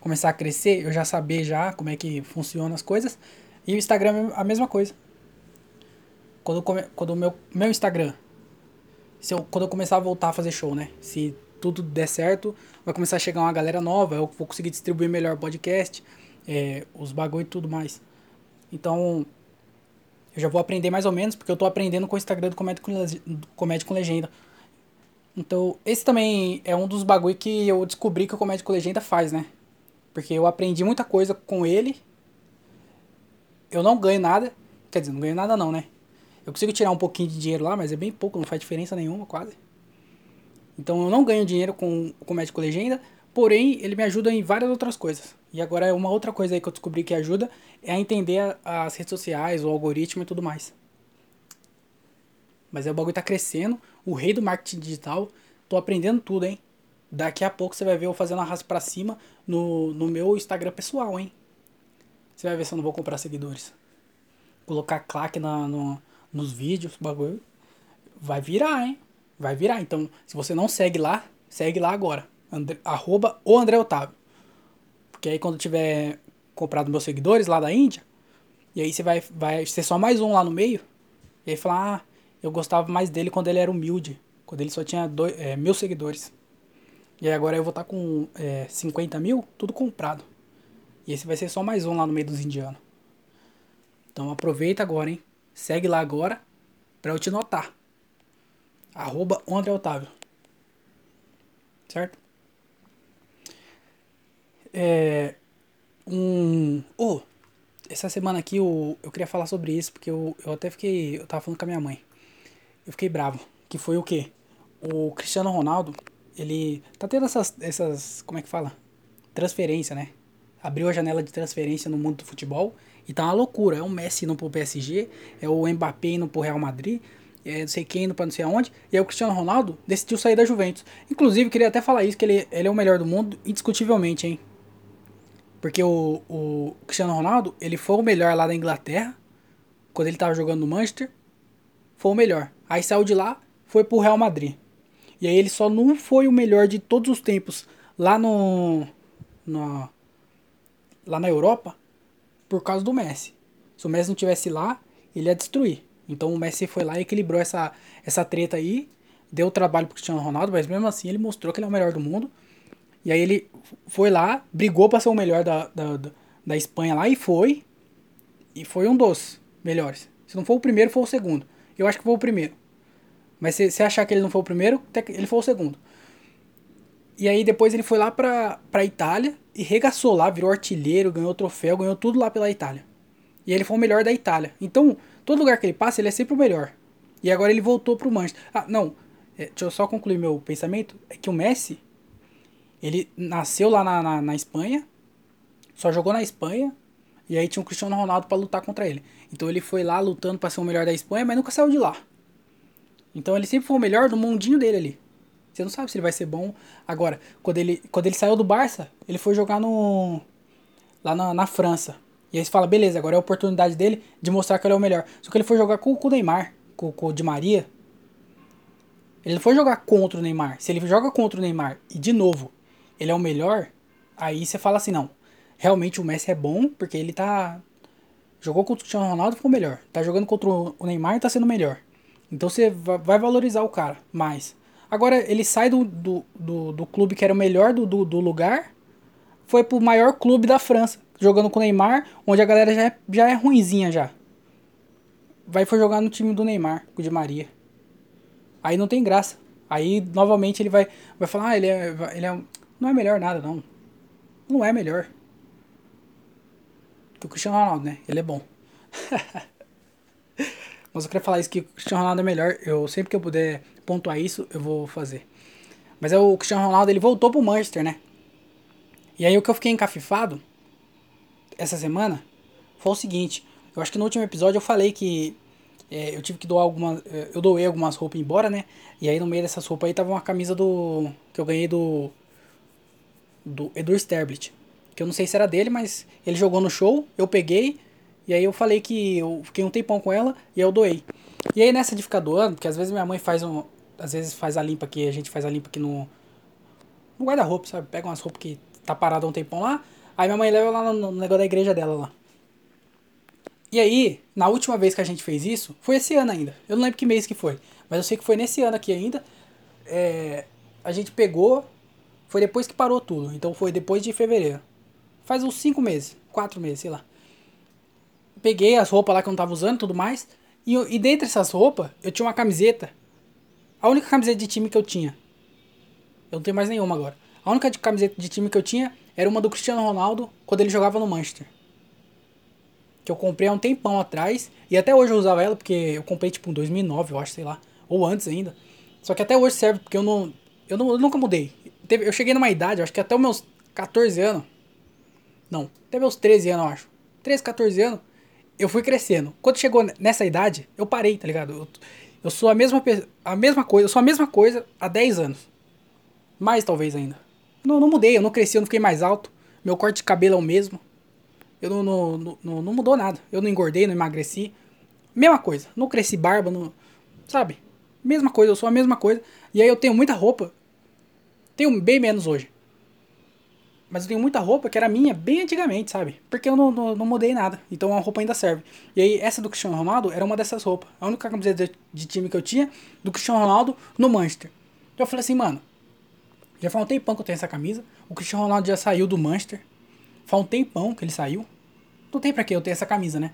começar a crescer, eu já saber já como é que funciona as coisas. E o Instagram é a mesma coisa. Quando, quando o meu, meu Instagram, se eu, quando eu começar a voltar a fazer show, né? Se tudo der certo, vai começar a chegar uma galera nova, eu vou conseguir distribuir melhor podcast, é, os bagulho e tudo mais. Então, eu já vou aprender mais ou menos, porque eu tô aprendendo com o Instagram do Comédia com, Comédia com Legenda. Então, esse também é um dos bagulho que eu descobri que o Comédia com Legenda faz, né? Porque eu aprendi muita coisa com ele. Eu não ganho nada. Quer dizer, não ganho nada não, né? Eu consigo tirar um pouquinho de dinheiro lá, mas é bem pouco, não faz diferença nenhuma, quase. Então eu não ganho dinheiro com o Comédia com Legenda, porém ele me ajuda em várias outras coisas. E agora é uma outra coisa aí que eu descobri que ajuda é a entender as redes sociais, o algoritmo e tudo mais. Mas é o bagulho tá crescendo, o rei do marketing digital, tô aprendendo tudo, hein? Daqui a pouco você vai ver eu fazendo arrasto pra cima no, no meu Instagram pessoal, hein? Você vai ver se eu não vou comprar seguidores. Colocar claque na, no, nos vídeos, bagulho. Vai virar, hein? Vai virar. Então, se você não segue lá, segue lá agora. André, arroba o André Otávio. Porque aí quando tiver comprado meus seguidores lá da Índia, e aí você vai, vai ser só mais um lá no meio, e aí falar, ah, eu gostava mais dele quando ele era humilde, quando ele só tinha dois, é, mil seguidores. E aí agora eu vou estar tá com é, 50 mil, tudo comprado. E esse vai ser só mais um lá no meio dos indianos. Então aproveita agora, hein? Segue lá agora pra eu te notar. Arroba André Otávio. Certo? É, um. Oh, essa semana aqui eu, eu queria falar sobre isso, porque eu, eu até fiquei. Eu tava falando com a minha mãe. Eu fiquei bravo. Que foi o quê? O Cristiano Ronaldo, ele tá tendo essas. essas como é que fala? Transferência, né? Abriu a janela de transferência no mundo do futebol e tá uma loucura. É o Messi indo pro PSG, é o Mbappé indo pro Real Madrid, é não sei quem indo pra não sei aonde. E aí o Cristiano Ronaldo decidiu sair da Juventus. Inclusive, queria até falar isso, que ele, ele é o melhor do mundo, indiscutivelmente, hein? Porque o, o Cristiano Ronaldo, ele foi o melhor lá da Inglaterra, quando ele tava jogando no Manchester, foi o melhor. Aí saiu de lá, foi pro Real Madrid. E aí ele só não foi o melhor de todos os tempos lá no, no lá na Europa por causa do Messi. Se o Messi não tivesse lá, ele ia destruir. Então o Messi foi lá e equilibrou essa, essa treta aí, deu trabalho pro Cristiano Ronaldo, mas mesmo assim ele mostrou que ele é o melhor do mundo. E aí ele foi lá, brigou para ser o melhor da, da, da Espanha lá e foi. E foi um dos melhores. Se não for o primeiro, foi o segundo. Eu acho que foi o primeiro. Mas se você achar que ele não foi o primeiro, ele foi o segundo. E aí depois ele foi lá pra, pra Itália e regaçou lá, virou artilheiro, ganhou troféu, ganhou tudo lá pela Itália. E ele foi o melhor da Itália. Então, todo lugar que ele passa, ele é sempre o melhor. E agora ele voltou pro Manchester. Ah, não. É, deixa eu só concluir meu pensamento. É que o Messi, ele nasceu lá na, na, na Espanha, só jogou na Espanha, e aí tinha o Cristiano Ronaldo para lutar contra ele. Então ele foi lá lutando para ser o melhor da Espanha, mas nunca saiu de lá. Então ele sempre foi o melhor do mundinho dele ali. Você não sabe se ele vai ser bom. Agora, quando ele, quando ele saiu do Barça, ele foi jogar no. lá na, na França. E aí você fala, beleza, agora é a oportunidade dele de mostrar que ele é o melhor. Só que ele foi jogar com, com o Neymar, com, com o Di Maria. Ele não foi jogar contra o Neymar. Se ele joga contra o Neymar e de novo ele é o melhor, aí você fala assim, não, realmente o Messi é bom, porque ele tá. Jogou contra o Cristiano Ronaldo ficou melhor. Tá jogando contra o Neymar e tá sendo melhor. Então você vai valorizar o cara mais. Agora ele sai do, do, do, do clube que era o melhor do, do, do, lugar, foi pro maior clube da França, jogando com o Neymar, onde a galera já é, já é ruinzinha já. Vai foi jogar no time do Neymar, com o Di Maria. Aí não tem graça. Aí novamente ele vai, vai falar, ah, ele é, ele é. Não é melhor nada, não. Não é melhor que o Cristiano Ronaldo, né? Ele é bom. [LAUGHS] Mas eu queria falar isso que o Cristiano Ronaldo é melhor. Eu sempre que eu puder pontuar isso, eu vou fazer. Mas é o Cristiano Ronaldo, ele voltou pro Manchester, né? E aí o que eu fiquei encafifado essa semana foi o seguinte. Eu acho que no último episódio eu falei que é, eu tive que doar algumas. É, eu doei algumas roupas embora, né? E aí no meio dessas roupas aí tava uma camisa do. que eu ganhei do. do Edu Sterblit que eu não sei se era dele, mas ele jogou no show, eu peguei, e aí eu falei que eu fiquei um tempão com ela e eu doei. E aí nessa de ficar doando, porque às vezes minha mãe faz um. Às vezes faz a limpa aqui, a gente faz a limpa aqui no. No guarda-roupa, sabe? Pega umas roupas que tá parada um tempão lá. Aí minha mãe leva lá no, negócio da igreja dela lá. E aí, na última vez que a gente fez isso, foi esse ano ainda. Eu não lembro que mês que foi. Mas eu sei que foi nesse ano aqui ainda. É, a gente pegou. Foi depois que parou tudo. Então foi depois de fevereiro. Faz uns 5 meses, 4 meses, sei lá. Peguei as roupas lá que eu não tava usando tudo mais. E, e dentre essas roupas, eu tinha uma camiseta. A única camiseta de time que eu tinha. Eu não tenho mais nenhuma agora. A única de camiseta de time que eu tinha era uma do Cristiano Ronaldo quando ele jogava no Manchester. Que eu comprei há um tempão atrás. E até hoje eu usava ela porque eu comprei tipo em 2009, eu acho, sei lá. Ou antes ainda. Só que até hoje serve porque eu não. Eu, não, eu nunca mudei. Eu cheguei numa idade, acho que até os meus 14 anos. Não, até meus 13 anos, eu acho. 13, 14 anos, eu fui crescendo. Quando chegou nessa idade, eu parei, tá ligado? Eu, eu sou a mesma, a mesma coisa, eu sou a mesma coisa há 10 anos. Mais talvez ainda. Não, não mudei, eu não cresci, eu não fiquei mais alto. Meu corte de cabelo é o mesmo. Eu não, não, não, não mudou nada. Eu não engordei, não emagreci. Mesma coisa. Não cresci barba, não. Sabe? Mesma coisa, eu sou a mesma coisa. E aí eu tenho muita roupa. Tenho bem menos hoje. Mas eu tenho muita roupa que era minha bem antigamente, sabe? Porque eu não, não, não, mudei nada. Então a roupa ainda serve. E aí, essa do Cristiano Ronaldo era uma dessas roupas. A única camiseta de, de time que eu tinha do Cristiano Ronaldo no Manchester. Eu falei assim, mano. Já faz um tempão que eu tenho essa camisa. O Cristiano Ronaldo já saiu do Manchester. Faz um tempão que ele saiu. Não tem pra que eu ter essa camisa, né?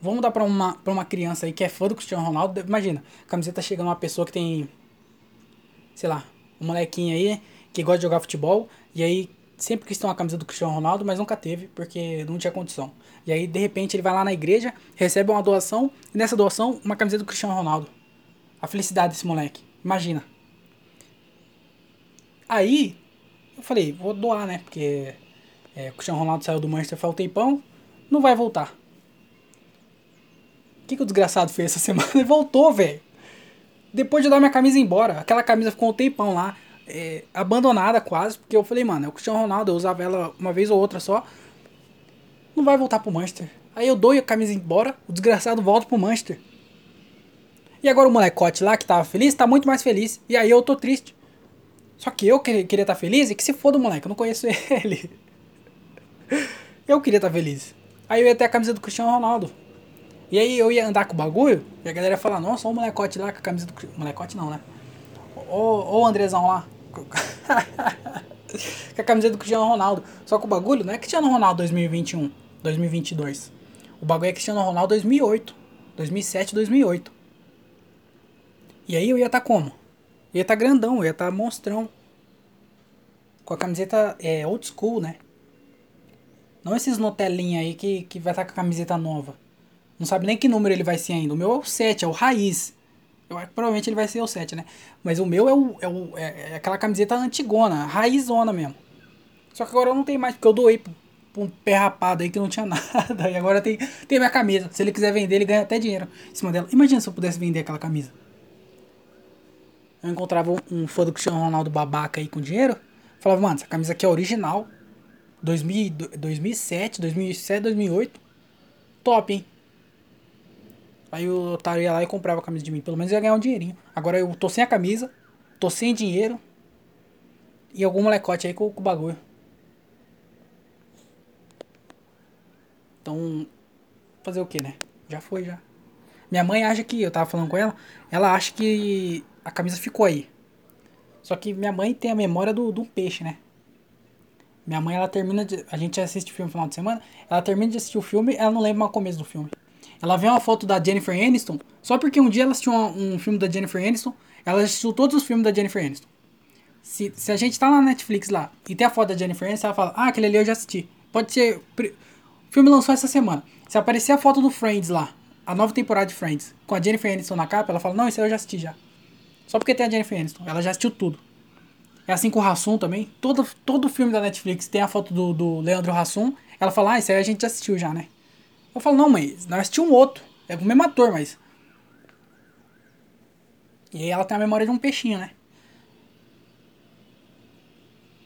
Vamos dar pra uma, pra uma criança aí que é fã do Cristiano Ronaldo. Imagina, a camiseta chega numa pessoa que tem. Sei lá, um molequinho aí que gosta de jogar futebol. E aí sempre quis ter uma camisa do Cristiano Ronaldo, mas nunca teve, porque não tinha condição. E aí, de repente, ele vai lá na igreja, recebe uma doação, e nessa doação, uma camisa do Cristiano Ronaldo. A felicidade desse moleque. Imagina. Aí, eu falei, vou doar, né? Porque é, o Cristiano Ronaldo saiu do Manchester faz um tempão, não vai voltar. O que, que o desgraçado fez essa [LAUGHS] semana? Ele voltou, velho. Depois de dar minha camisa embora. Aquela camisa ficou um tempão lá é, abandonada quase, porque eu falei, mano, é o Cristiano Ronaldo, eu usava ela uma vez ou outra só. Não vai voltar pro Manchester. Aí eu dou a camisa embora, o desgraçado volta pro Manchester. E agora o molecote lá que tava feliz, tá muito mais feliz. E aí eu tô triste. Só que eu queria estar tá feliz e que se foda o moleque, eu não conheço [LAUGHS] ele. eu queria estar tá feliz. Aí eu ia ter a camisa do Cristiano Ronaldo. E aí eu ia andar com o bagulho, e a galera ia falar, nossa, olha o molecote lá com a camisa do Molecote não, né? Ô, ô Andrezão lá, [LAUGHS] com a camiseta do Cristiano Ronaldo. Só que o bagulho não é Cristiano Ronaldo 2021, 2022. O bagulho é Cristiano Ronaldo 2008, 2007, 2008. E aí eu ia estar tá como? Eu ia estar tá grandão, eu ia estar tá monstrão. Com a camiseta é, old school, né? Não esses Nutelinha aí que, que vai estar tá com a camiseta nova. Não sabe nem que número ele vai ser ainda. O meu é o 7, é o raiz. Eu acho que provavelmente ele vai ser o 7, né? Mas o meu é, o, é, o, é, é aquela camiseta antigona, raizona mesmo. Só que agora eu não tenho mais, porque eu doei pra, um pé rapado aí que não tinha [LAUGHS] nada. E agora tem, tem minha camisa. Se ele quiser vender, ele ganha até dinheiro em cima dela. Imagina se eu pudesse vender aquela camisa. Eu encontrava um fã do Cristiano Ronaldo babaca aí com dinheiro. Falava, mano, essa camisa aqui é original. 2000, 2007, 2007, 2008. Top, hein? Aí o otário ia lá e comprava a camisa de mim. Pelo menos ia ganhar um dinheirinho. Agora eu tô sem a camisa, tô sem dinheiro. E algum molecote aí com, o bagulho. Então, fazer o que, né? Já foi, já. Minha mãe acha que, eu tava falando com ela, ela acha que a camisa ficou aí. Só que minha mãe tem a memória do, do peixe, né? Minha mãe, ela termina de. A gente assiste filme no final de semana, ela termina de assistir o filme, ela não lembra o começo do filme. Ela vê uma foto da Jennifer Aniston, só porque um dia ela assistiu um, filme da Jennifer Aniston, ela assistiu todos os filmes da Jennifer Aniston. Se, se a gente tá na Netflix lá e tem a foto da Jennifer Aniston, ela fala, ah, aquele ali eu já assisti. Pode ser. O filme lançou essa semana. Se aparecer a foto do Friends lá, a nova temporada de Friends, com a Jennifer Aniston na capa, ela fala, não, isso aí eu já assisti já. Só porque tem a Jennifer Aniston. Ela já assistiu tudo. É assim com o Hassum também. Todo, todo filme da Netflix tem a foto do, do Leandro Hassum. Ela fala, ah, isso aí a gente já assistiu já, né? Eu falo, não, mãe, nós assistimos um outro. É o mesmo ator, mas. E aí ela tem a memória de um peixinho, né?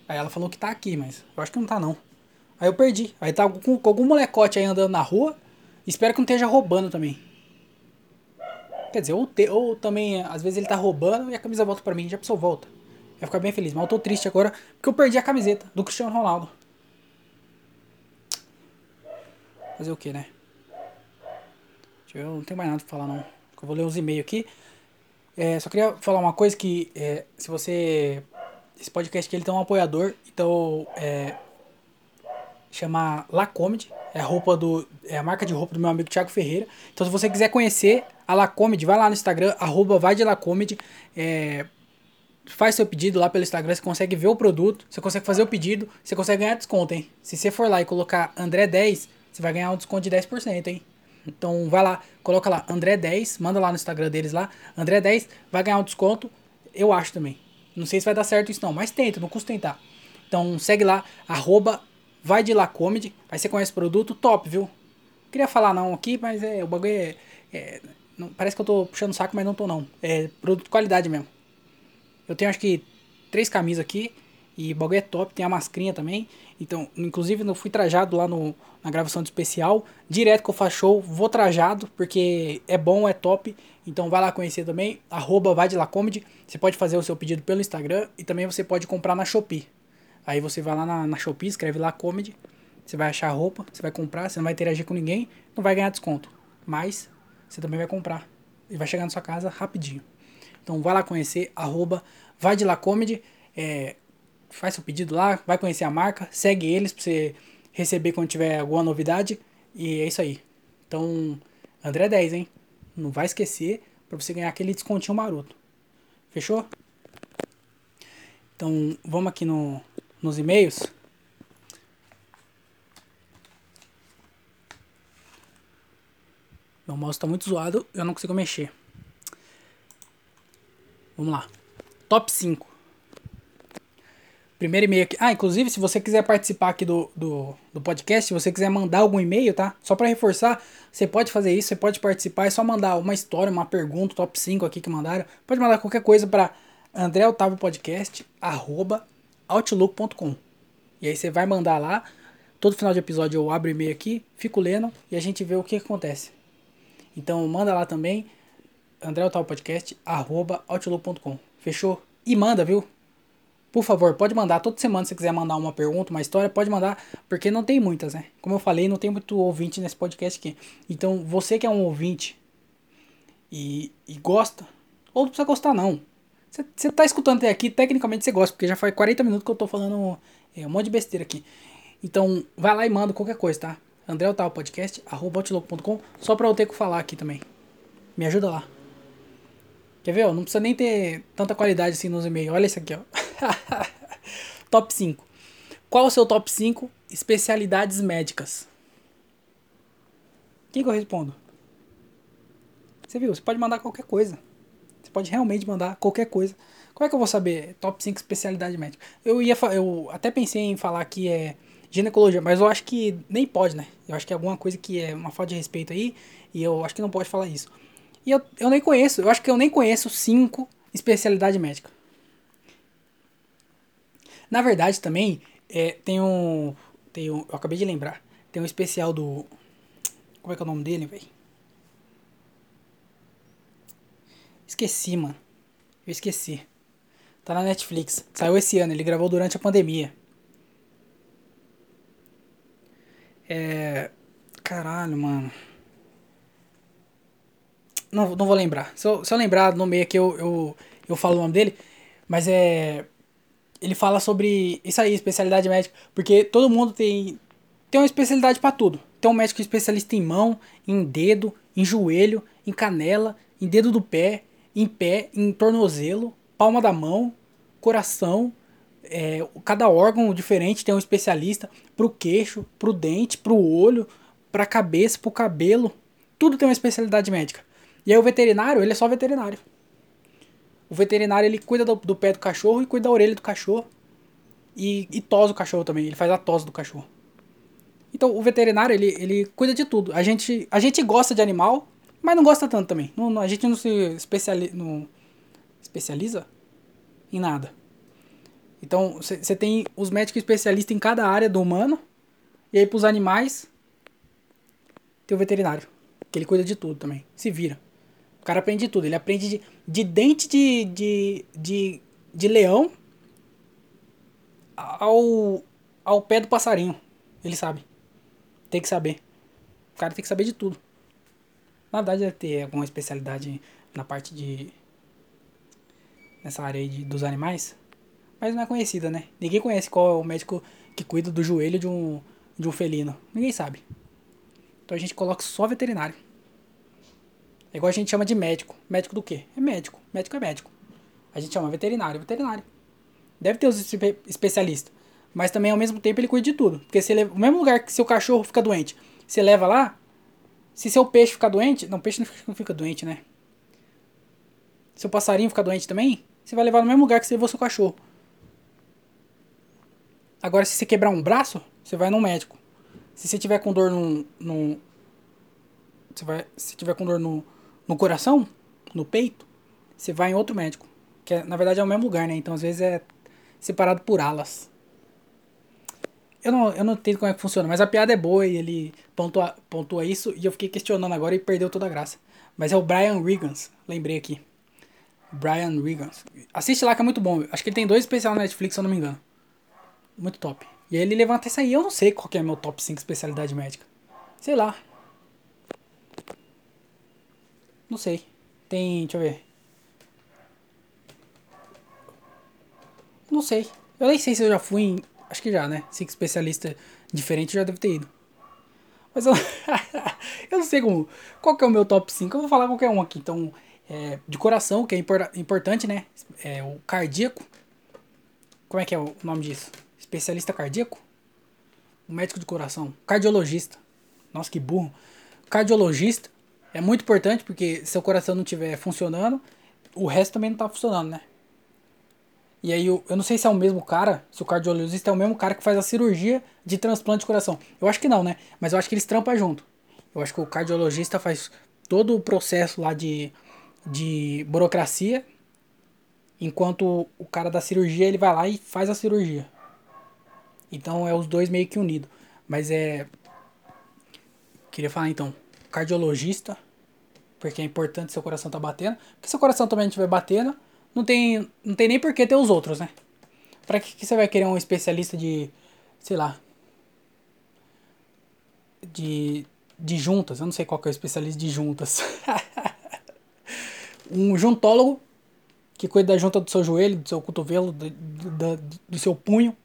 Aí ela falou que tá aqui, mas eu acho que não tá não. Aí eu perdi. Aí tá com, com algum molecote aí andando na rua. Espero que não esteja roubando também. Quer dizer, ou, te, ou também, às vezes ele tá roubando e a camisa volta pra mim. Já a pessoa volta. Vai ficar bem feliz. Mas eu tô triste agora porque eu perdi a camiseta do Cristiano Ronaldo. Fazer o que, né? Eu não tenho mais nada pra falar, não. Eu vou ler uns e-mails aqui. É, só queria falar uma coisa que é, se você. Esse podcast aqui ele tem um apoiador, então é. Chama La Comedy, é a roupa do. É a marca de roupa do meu amigo Thiago Ferreira. Então se você quiser conhecer a La Comedy, vai lá no Instagram, arroba vai de. É, faz seu pedido lá pelo Instagram, você consegue ver o produto, você consegue fazer o pedido, você consegue ganhar desconto, hein? Se você for lá e colocar André10, você vai ganhar um desconto de 10%, hein? Então vai lá, coloca lá André10, manda lá no Instagram deles lá, André10, vai ganhar um desconto, eu acho também. Não sei se vai dar certo isso não, mas tenta, não custa tentar. Então segue lá, arroba vai de lá comedy, aí você conhece o produto, top, viu? Queria falar não aqui, mas é, o bagulho é, é não, parece que eu tô puxando o saco, mas não tô não. É produto de qualidade mesmo. Eu tenho acho que três camisas aqui, e o bagulho é top, tem a mascrinha também. Então, inclusive, eu fui trajado lá no, na gravação de especial. Direto que eu faço show, vou trajado, porque é bom, é top. Então vai lá conhecer também, arroba vai de lá comedy. Você pode fazer o seu pedido pelo Instagram e também você pode comprar na Shopee. Aí você vai lá na, na Shopee, escreve lá comedy. Você vai achar a roupa, você vai comprar, você não vai interagir com ninguém, não vai ganhar desconto. Mas você também vai comprar. E vai chegar na sua casa rapidinho. Então vai lá conhecer, arroba vai de lá comedy. É, faz seu pedido lá, vai conhecer a marca, segue eles pra você receber quando tiver alguma novidade. E é isso aí. Então, André 10, hein? Não vai esquecer para você ganhar aquele descontinho maroto. Fechou? Então, vamos aqui no, nos e-mails. Meu mouse está muito zoado, eu não consigo mexer. Vamos lá. Top 5. Primeiro e-mail aqui. Ah, inclusive, se você quiser participar aqui do, do, do podcast, se você quiser mandar algum e-mail, tá? Só para reforçar, você pode fazer isso, você pode participar, é só mandar uma história, uma pergunta, top 5 aqui que mandaram. Pode mandar qualquer coisa para André Otávio Podcast, arroba outlook.com. E aí você vai mandar lá. Todo final de episódio eu abro e-mail aqui, fico lendo e a gente vê o que, que acontece. Então manda lá também, André Otávio Podcast, arroba outlook.com. Fechou? E manda, viu? Por favor, pode mandar. Toda semana, se quiser mandar uma pergunta, uma história, pode mandar, porque não tem muitas, né? Como eu falei, não tem muito ouvinte nesse podcast aqui. Então, você que é um ouvinte e, e gosta, ou não precisa gostar, não. Você tá escutando até aqui, tecnicamente você gosta, porque já faz 40 minutos que eu tô falando é, um monte de besteira aqui. Então, vai lá e manda qualquer coisa, tá? André Otávio Podcast, arroba só pra eu ter que falar aqui também. Me ajuda lá. Quer ver? Ó, não precisa nem ter tanta qualidade assim nos e-mails. Olha isso aqui, ó. [LAUGHS] top 5. Qual o seu top 5 especialidades médicas? Quem que eu respondo? Você viu? Você pode mandar qualquer coisa. Você pode realmente mandar qualquer coisa. Como é que eu vou saber top 5 especialidade médica? Eu ia eu até pensei em falar que é ginecologia, mas eu acho que nem pode, né? Eu acho que é alguma coisa que é uma falta de respeito aí, e eu acho que não pode falar isso. E eu, eu nem conheço, eu acho que eu nem conheço cinco especialidades médicas. Na verdade, também, é, tem um. Tem um. Eu acabei de lembrar. Tem um especial do. Como é que é o nome dele, velho? Esqueci, mano. Eu esqueci. Tá na Netflix. Saiu esse ano, ele gravou durante a pandemia. É. Caralho, mano. Não, não vou lembrar. Se eu, se eu lembrar no meio aqui, eu, eu, eu falo o nome dele. Mas é. Ele fala sobre isso aí, especialidade médica. Porque todo mundo tem, tem uma especialidade para tudo. Tem um médico especialista em mão, em dedo, em joelho, em canela, em dedo do pé, em pé, em tornozelo, palma da mão, coração. É, cada órgão diferente tem um especialista pro queixo, pro dente, pro olho, pra cabeça, pro cabelo. Tudo tem uma especialidade médica. E aí o veterinário, ele é só veterinário. O veterinário, ele cuida do, do pé do cachorro e cuida da orelha do cachorro. E, e tosa o cachorro também, ele faz a tosse do cachorro. Então, o veterinário, ele, ele cuida de tudo. A gente, a gente gosta de animal, mas não gosta tanto também. Não, a gente não se especiali, não especializa em nada. Então, você tem os médicos especialistas em cada área do humano. E aí, pros animais, tem o veterinário. Que ele cuida de tudo também. Se vira. O cara aprende de tudo. Ele aprende de, de dente de, de, de, de leão ao, ao pé do passarinho. Ele sabe. Tem que saber. O cara tem que saber de tudo. Na verdade, deve ter alguma especialidade na parte de. nessa área aí de, dos animais. Mas não é conhecida, né? Ninguém conhece qual é o médico que cuida do joelho de um, de um felino. Ninguém sabe. Então a gente coloca só veterinário. É igual a gente chama de médico. Médico do quê? É médico. Médico é médico. A gente chama veterinário, veterinário. Deve ter os especialistas. Mas também ao mesmo tempo ele cuida de tudo. Porque se ele, o mesmo lugar que seu cachorro fica doente, você leva lá, se seu peixe ficar doente, não, peixe não fica doente, né? Seu passarinho ficar doente também, você vai levar no mesmo lugar que você levou seu cachorro. Agora, se você quebrar um braço, você vai no médico. Se você tiver com dor no, no você vai, se tiver com dor no, no coração, no peito, você vai em outro médico. Que é, na verdade é o mesmo lugar, né? Então às vezes é separado por alas. Eu não, eu não entendo como é que funciona, mas a piada é boa e ele pontua, pontua isso e eu fiquei questionando agora e perdeu toda a graça. Mas é o Brian Regans, lembrei aqui. Brian Regans. Assiste lá que é muito bom. Acho que ele tem dois especiais na Netflix, se eu não me engano. Muito top. E aí ele levanta isso aí. Eu não sei qual que é meu top 5 especialidade médica. Sei lá. Não sei. Tem. Deixa eu ver. Não sei. Eu nem sei se eu já fui em Acho que já, né? Cinco especialistas diferentes já deve ter ido. Mas eu, [LAUGHS] eu não sei como, qual que é o meu top 5. Eu vou falar qualquer um aqui. Então, é, de coração, que é impor, importante, né? É, o cardíaco. Como é que é o nome disso? Especialista cardíaco? O médico de coração. Cardiologista. Nossa, que burro. Cardiologista é muito importante porque se o coração não estiver funcionando, o resto também não está funcionando, né? E aí eu, eu não sei se é o mesmo cara, se o cardiologista é o mesmo cara que faz a cirurgia de transplante de coração. Eu acho que não, né? Mas eu acho que eles trampam junto. Eu acho que o cardiologista faz todo o processo lá de, de burocracia, enquanto o cara da cirurgia ele vai lá e faz a cirurgia. Então é os dois meio que unidos. Mas é. Queria falar então, cardiologista, porque é importante seu coração tá batendo. Porque se o coração também estiver batendo, não tem, não tem nem por que ter os outros, né? Pra que, que você vai querer um especialista de, sei lá, de, de juntas? Eu não sei qual que é o especialista de juntas. [LAUGHS] um juntólogo que cuida da junta do seu joelho, do seu cotovelo, do, do, do seu punho.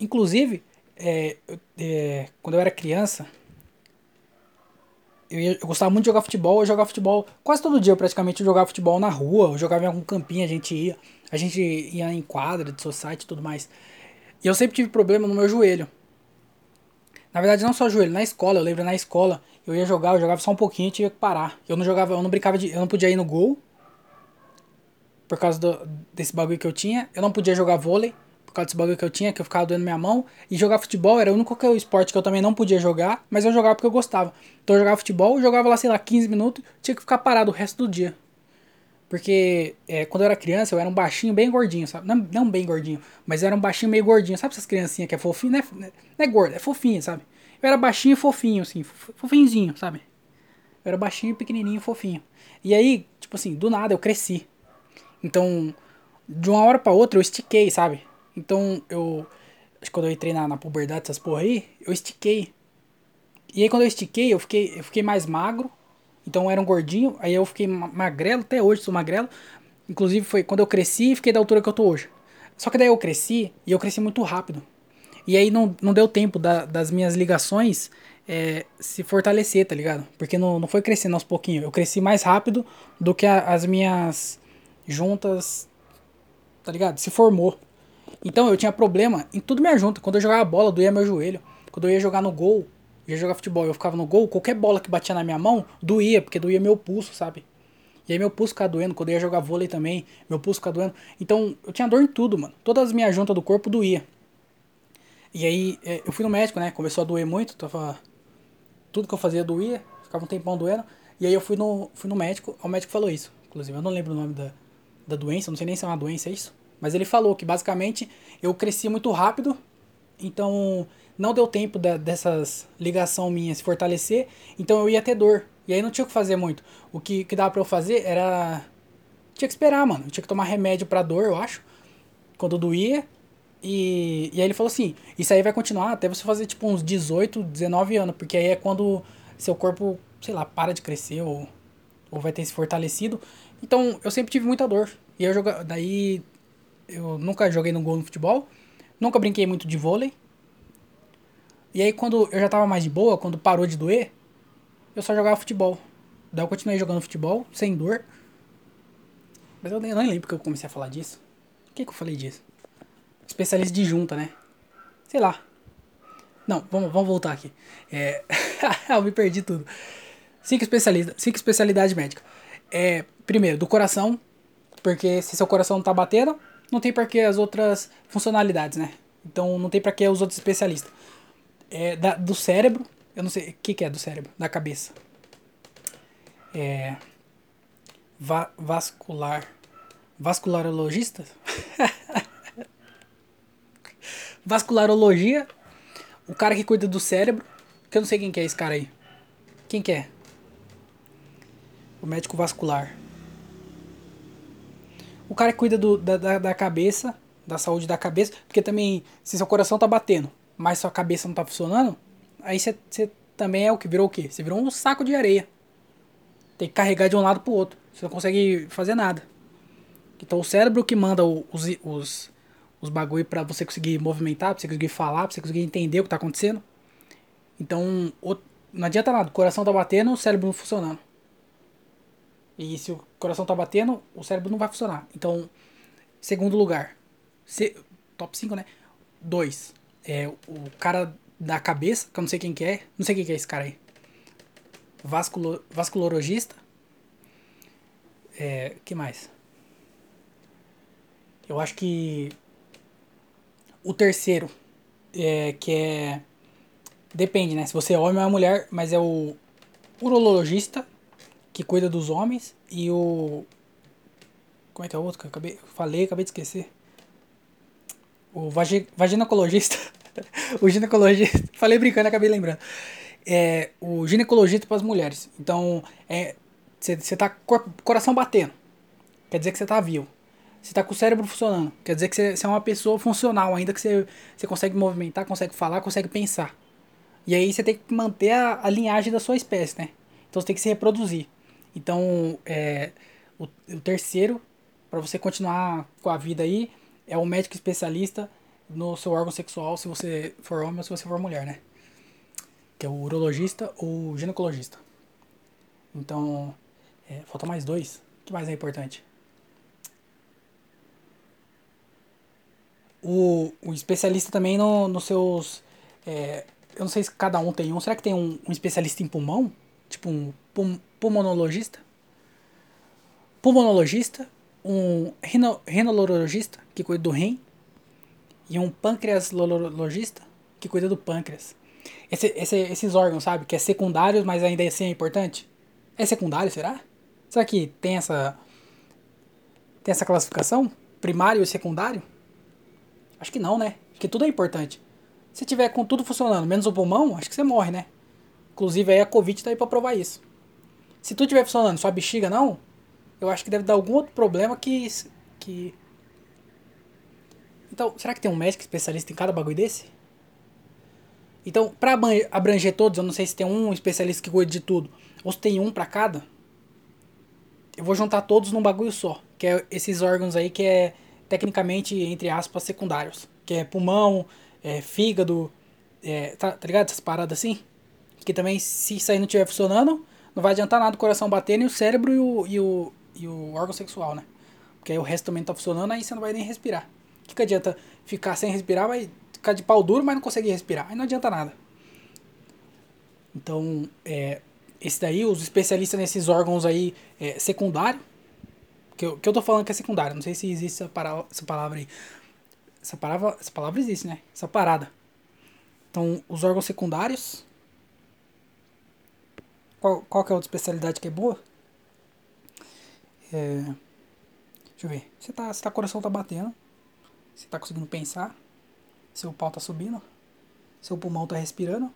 Inclusive, é, é, quando eu era criança, eu, eu, gostava muito de jogar futebol, eu jogava futebol quase todo dia praticamente, eu jogava futebol na rua, eu jogava em algum campinho, a gente ia, a gente ia em quadra de society e tudo mais. E eu sempre tive problema no meu joelho. Na verdade não só joelho, na escola, eu lembro na escola, eu ia jogar, eu jogava só um pouquinho e tinha que parar. Eu não jogava, eu não brincava de, eu não podia ir no gol por causa do, desse bagulho que eu tinha, eu não podia jogar vôlei causa desse bagulho que eu tinha, que eu ficava doendo minha mão. E jogar futebol era o único esporte que eu também não podia jogar, mas eu jogava porque eu gostava. Então eu jogava futebol, jogava lá, sei lá, 15 minutos, tinha que ficar parado o resto do dia. Porque é, quando eu era criança, eu era um baixinho bem gordinho, sabe? Não, não bem gordinho, mas era um baixinho meio gordinho. Sabe essas criancinhas que é fofinho? Não é, não é gordo, é fofinho, sabe? Eu era baixinho e fofinho, assim, fofinhozinho, sabe? Eu era baixinho, pequenininho, fofinho. E aí, tipo assim, do nada eu cresci. Então, de uma hora para outra eu estiquei, sabe? Então eu. Acho que quando eu entrei na, na puberdade, essas porra aí, eu estiquei. E aí quando eu estiquei, eu fiquei, eu fiquei mais magro. Então eu era um gordinho, aí eu fiquei magrelo, até hoje sou magrelo. Inclusive foi quando eu cresci e fiquei da altura que eu tô hoje. Só que daí eu cresci e eu cresci muito rápido. E aí não, não deu tempo da, das minhas ligações é, se fortalecer, tá ligado? Porque não, não foi crescendo aos pouquinhos. Eu cresci mais rápido do que a, as minhas juntas, tá ligado? Se formou. Então eu tinha problema em tudo minha junta. Quando eu jogava bola, doía meu joelho. Quando eu ia jogar no gol, ia jogar futebol, eu ficava no gol, qualquer bola que batia na minha mão, doía, porque doía meu pulso, sabe? E aí meu pulso ficava doendo, quando eu ia jogar vôlei também, meu pulso ficava doendo. Então, eu tinha dor em tudo, mano. Todas as minhas juntas do corpo doía. E aí, é, eu fui no médico, né? Começou a doer muito, tava... Tudo que eu fazia doía, ficava um tempão doendo. E aí eu fui no, fui no médico, o médico falou isso. Inclusive, eu não lembro o nome da, da doença, não sei nem se é uma doença, é isso. Mas ele falou que basicamente eu cresci muito rápido, então não deu tempo da, dessas ligação minha se fortalecer, então eu ia ter dor. E aí não tinha o que fazer muito. O que, que dava pra eu fazer era. Tinha que esperar, mano. Tinha que tomar remédio pra dor, eu acho. Quando doía. E, e aí ele falou assim: Isso aí vai continuar até você fazer tipo uns 18, 19 anos. Porque aí é quando seu corpo, sei lá, para de crescer ou, ou vai ter se fortalecido. Então eu sempre tive muita dor. E eu joga, daí eu nunca joguei no gol no futebol. Nunca brinquei muito de vôlei. E aí quando eu já tava mais de boa, quando parou de doer, eu só jogava futebol. Daí eu continuei jogando futebol, sem dor. Mas eu nem, eu nem lembro que eu comecei a falar disso. Por que, que eu falei disso? Especialista de junta, né? Sei lá. Não, vamos, vamos voltar aqui. É... [LAUGHS] eu me perdi tudo. Cinco, especialista, cinco especialidades médicas. É, primeiro, do coração. Porque se seu coração não tá batendo, não tem pra que as outras funcionalidades, né? Então não tem pra que os outros especialistas. É, da, do cérebro, eu não sei o que, que é do cérebro, da cabeça. É. Va vascular. Vascularologista? [LAUGHS] Vascularologia. O cara que cuida do cérebro. Que eu não sei quem que é esse cara aí. Quem que é? O médico vascular. O cara que cuida do, da, da, da cabeça, da saúde da cabeça. Porque também, se seu coração tá batendo, mas sua cabeça não tá funcionando, aí você também é o que? Virou o quê? Você virou um saco de areia. Tem que carregar de um lado pro outro. Você não consegue fazer nada. Então o cérebro que manda os, os, os bagulho para você conseguir movimentar, pra você conseguir falar, pra você conseguir entender o que tá acontecendo. Então, não adianta nada. O coração tá batendo, o cérebro não funcionando. E se o coração tá batendo, o cérebro não vai funcionar. Então, segundo lugar. Se, top 5, né? 2. É, o cara da cabeça, que eu não sei quem que é. Não sei quem que é esse cara aí. Vasculo, vasculorologista. É, que mais? Eu acho que o terceiro, é, que é depende, né? Se você é homem ou é mulher, mas é o urologista que cuida dos homens e o como é que é o outro que eu acabei, falei, acabei de esquecer. O vagi, vaginacologista. [LAUGHS] o ginecologista. [LAUGHS] Falei brincando, acabei lembrando. É, o ginecologista para as mulheres. Então, você é, tá com o coração batendo. Quer dizer que você tá vivo. Você tá com o cérebro funcionando. Quer dizer que você é uma pessoa funcional, ainda que você consegue movimentar, consegue falar, consegue pensar. E aí você tem que manter a, a linhagem da sua espécie, né? Então você tem que se reproduzir. Então, é, o, o terceiro, para você continuar com a vida aí, é o médico especialista no seu órgão sexual, se você for homem ou se você for mulher, né? Que é o urologista ou ginecologista. Então, é, falta mais dois. O que mais é importante? O, o especialista também no, nos seus. É, eu não sei se cada um tem um. Será que tem um, um especialista em pulmão? Tipo um pulmonologista? Pulmonologista, um rino, rinologista, que cuida do rim, e um pâncreasologista que cuida do pâncreas. Esse, esse, esses órgãos, sabe? Que é secundário, mas ainda assim é importante. É secundário, será? Será que tem essa. Tem essa classificação? Primário e secundário? Acho que não, né? Porque tudo é importante. Se tiver com tudo funcionando, menos o pulmão, acho que você morre, né? Inclusive aí a Covid tá aí pra provar isso. Se tudo estiver funcionando, sua bexiga não, eu acho que deve dar algum outro problema que. que então, será que tem um médico especialista em cada bagulho desse? Então, para abranger todos, eu não sei se tem um especialista que cuida de tudo, ou se tem um para cada, eu vou juntar todos num bagulho só, que é esses órgãos aí que é tecnicamente, entre aspas, secundários, que é pulmão, é, fígado, é, tá, tá ligado? Essas paradas assim. Que também, se isso aí não estiver funcionando, não vai adiantar nada o coração bater, nem o cérebro e o, e o, e o órgão sexual, né? Porque aí o resto também não tá funcionando, aí você não vai nem respirar. O que, que adianta ficar sem respirar, vai ficar de pau duro, mas não conseguir respirar. Aí não adianta nada. Então, é, esse daí, os especialistas nesses órgãos aí é, secundário, que eu, que eu tô falando que é secundário, não sei se existe essa, para, essa palavra aí. Essa palavra, essa palavra existe, né? Essa parada. Então, os órgãos secundários. Qual, qual que é a outra especialidade que é boa? É, deixa eu ver. Você tá, tá, coração tá batendo. Você tá conseguindo pensar. Seu pau tá subindo. Seu pulmão tá respirando.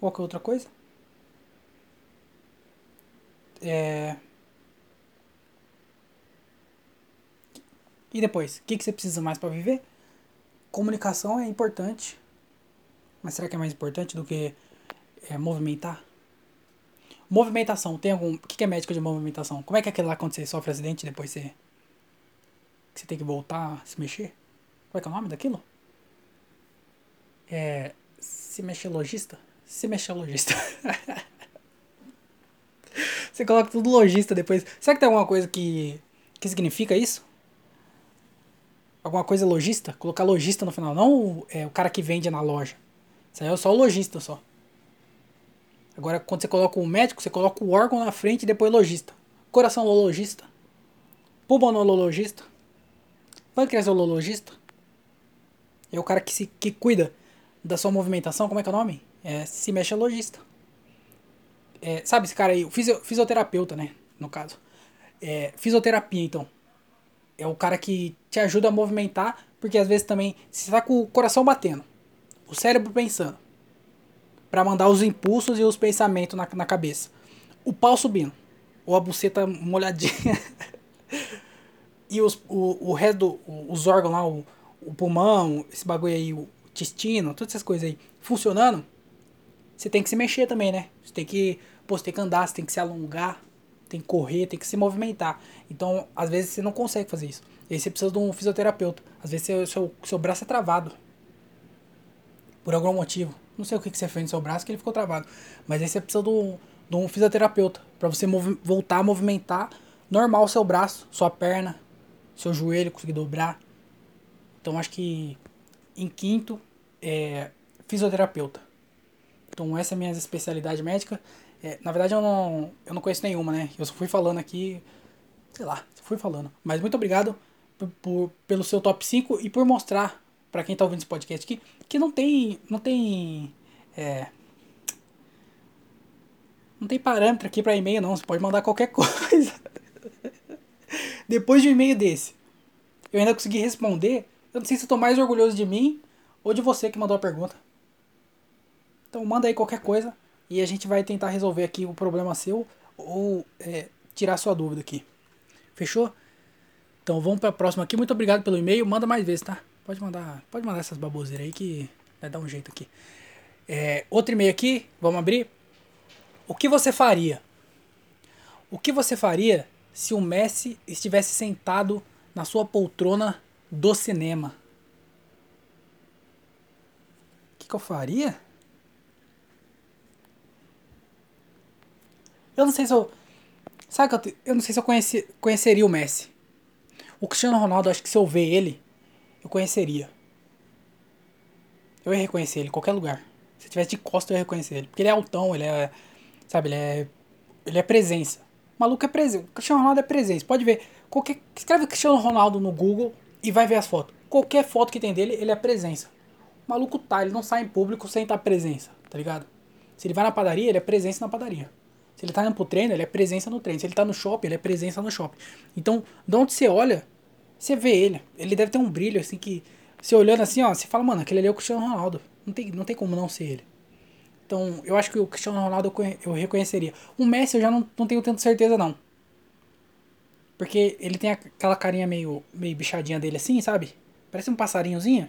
Qualquer outra coisa? É... E depois, o que, que você precisa mais para viver? Comunicação é importante. Mas será que é mais importante do que é, movimentar? Movimentação, tem algum. O que, é médico de movimentação? Como é que é aquele lá quando você sofre acidente e depois você. Que você tem que voltar a se mexer? Qual é que é o nome daquilo? É. Se mexer logista? Se mexer logista. [LAUGHS] você coloca tudo logista depois. Será que tem alguma coisa que. que significa isso? Alguma coisa logista? Colocar logista no final, não é, o cara que vende na loja. Isso aí é só o logista só. Agora, quando você coloca o médico, você coloca o órgão na frente e depois logista. Coração-logista. Pulmonologista. Pâncreasologista. É o cara que, se, que cuida da sua movimentação, como é que é o nome? É, se mexe logista. É, sabe esse cara aí, o fisio, fisioterapeuta, né? No caso. É, fisioterapia, então. É o cara que te ajuda a movimentar, porque às vezes também, você tá com o coração batendo, o cérebro pensando, para mandar os impulsos e os pensamentos na, na cabeça. O pau subindo, ou a buceta molhadinha. [LAUGHS] e os, o, o resto, do, os órgãos lá, o, o pulmão, esse bagulho aí, o intestino, todas essas coisas aí funcionando, você tem que se mexer também, né? Você tem que, pô, tem que andar, você tem que se alongar, tem que correr, tem que se movimentar. Então, às vezes você não consegue fazer isso. E aí você precisa de um fisioterapeuta. Às vezes seu, seu, seu braço é travado. Por algum motivo. Não sei o que, que você fez no seu braço que ele ficou travado. Mas aí você precisa um, de um fisioterapeuta. para você voltar a movimentar normal o seu braço, sua perna, seu joelho, conseguir dobrar. Então acho que em quinto é fisioterapeuta. Então essa é a minha especialidade médica. É, na verdade eu não, eu não conheço nenhuma, né? Eu só fui falando aqui, sei lá, fui falando. Mas muito obrigado por, por pelo seu top 5 e por mostrar para quem tá ouvindo esse podcast aqui, que não tem. Não tem. É, não tem parâmetro aqui para e-mail, não. Você pode mandar qualquer [LAUGHS] coisa. Depois de um e-mail desse, eu ainda consegui responder. Eu não sei se eu tô mais orgulhoso de mim ou de você que mandou a pergunta. Então manda aí qualquer coisa e a gente vai tentar resolver aqui o problema seu ou é, tirar sua dúvida aqui. Fechou? Então vamos para a próxima aqui. Muito obrigado pelo e-mail. Manda mais vezes, tá? Pode mandar, pode mandar essas baboseiras aí que vai dar um jeito aqui. É, outro e-mail aqui, vamos abrir. O que você faria? O que você faria se o Messi estivesse sentado na sua poltrona do cinema? O que, que eu faria? Eu não sei se eu. Sabe que eu, eu não sei se eu conheci, conheceria o Messi. O Cristiano Ronaldo, acho que se eu ver ele, eu conheceria. Eu ia reconhecer ele em qualquer lugar. Se tivesse de costa, eu ia reconhecer ele. Porque ele é altão, ele é. Sabe, ele é. Ele é presença. O maluco é presença. O Cristiano Ronaldo é presença. Pode ver. Qualquer, escreve Cristiano Ronaldo no Google e vai ver as fotos. Qualquer foto que tem dele, ele é presença. O maluco tá, ele não sai em público sem estar presença, tá ligado? Se ele vai na padaria, ele é presença na padaria. Se ele tá indo pro treino, ele é presença no treino. Se ele tá no shopping, ele é presença no shopping. Então, de onde você olha, você vê ele, ele deve ter um brilho assim que. Você olhando assim, ó, você fala, mano, aquele ali é o Cristiano Ronaldo. Não tem, não tem como não ser ele. Então, eu acho que o Cristiano Ronaldo eu, reconheceria. O Messi eu já não, não tenho tanta certeza, não. Porque ele tem aquela carinha meio, meio bichadinha dele assim, sabe? Parece um passarinhozinho.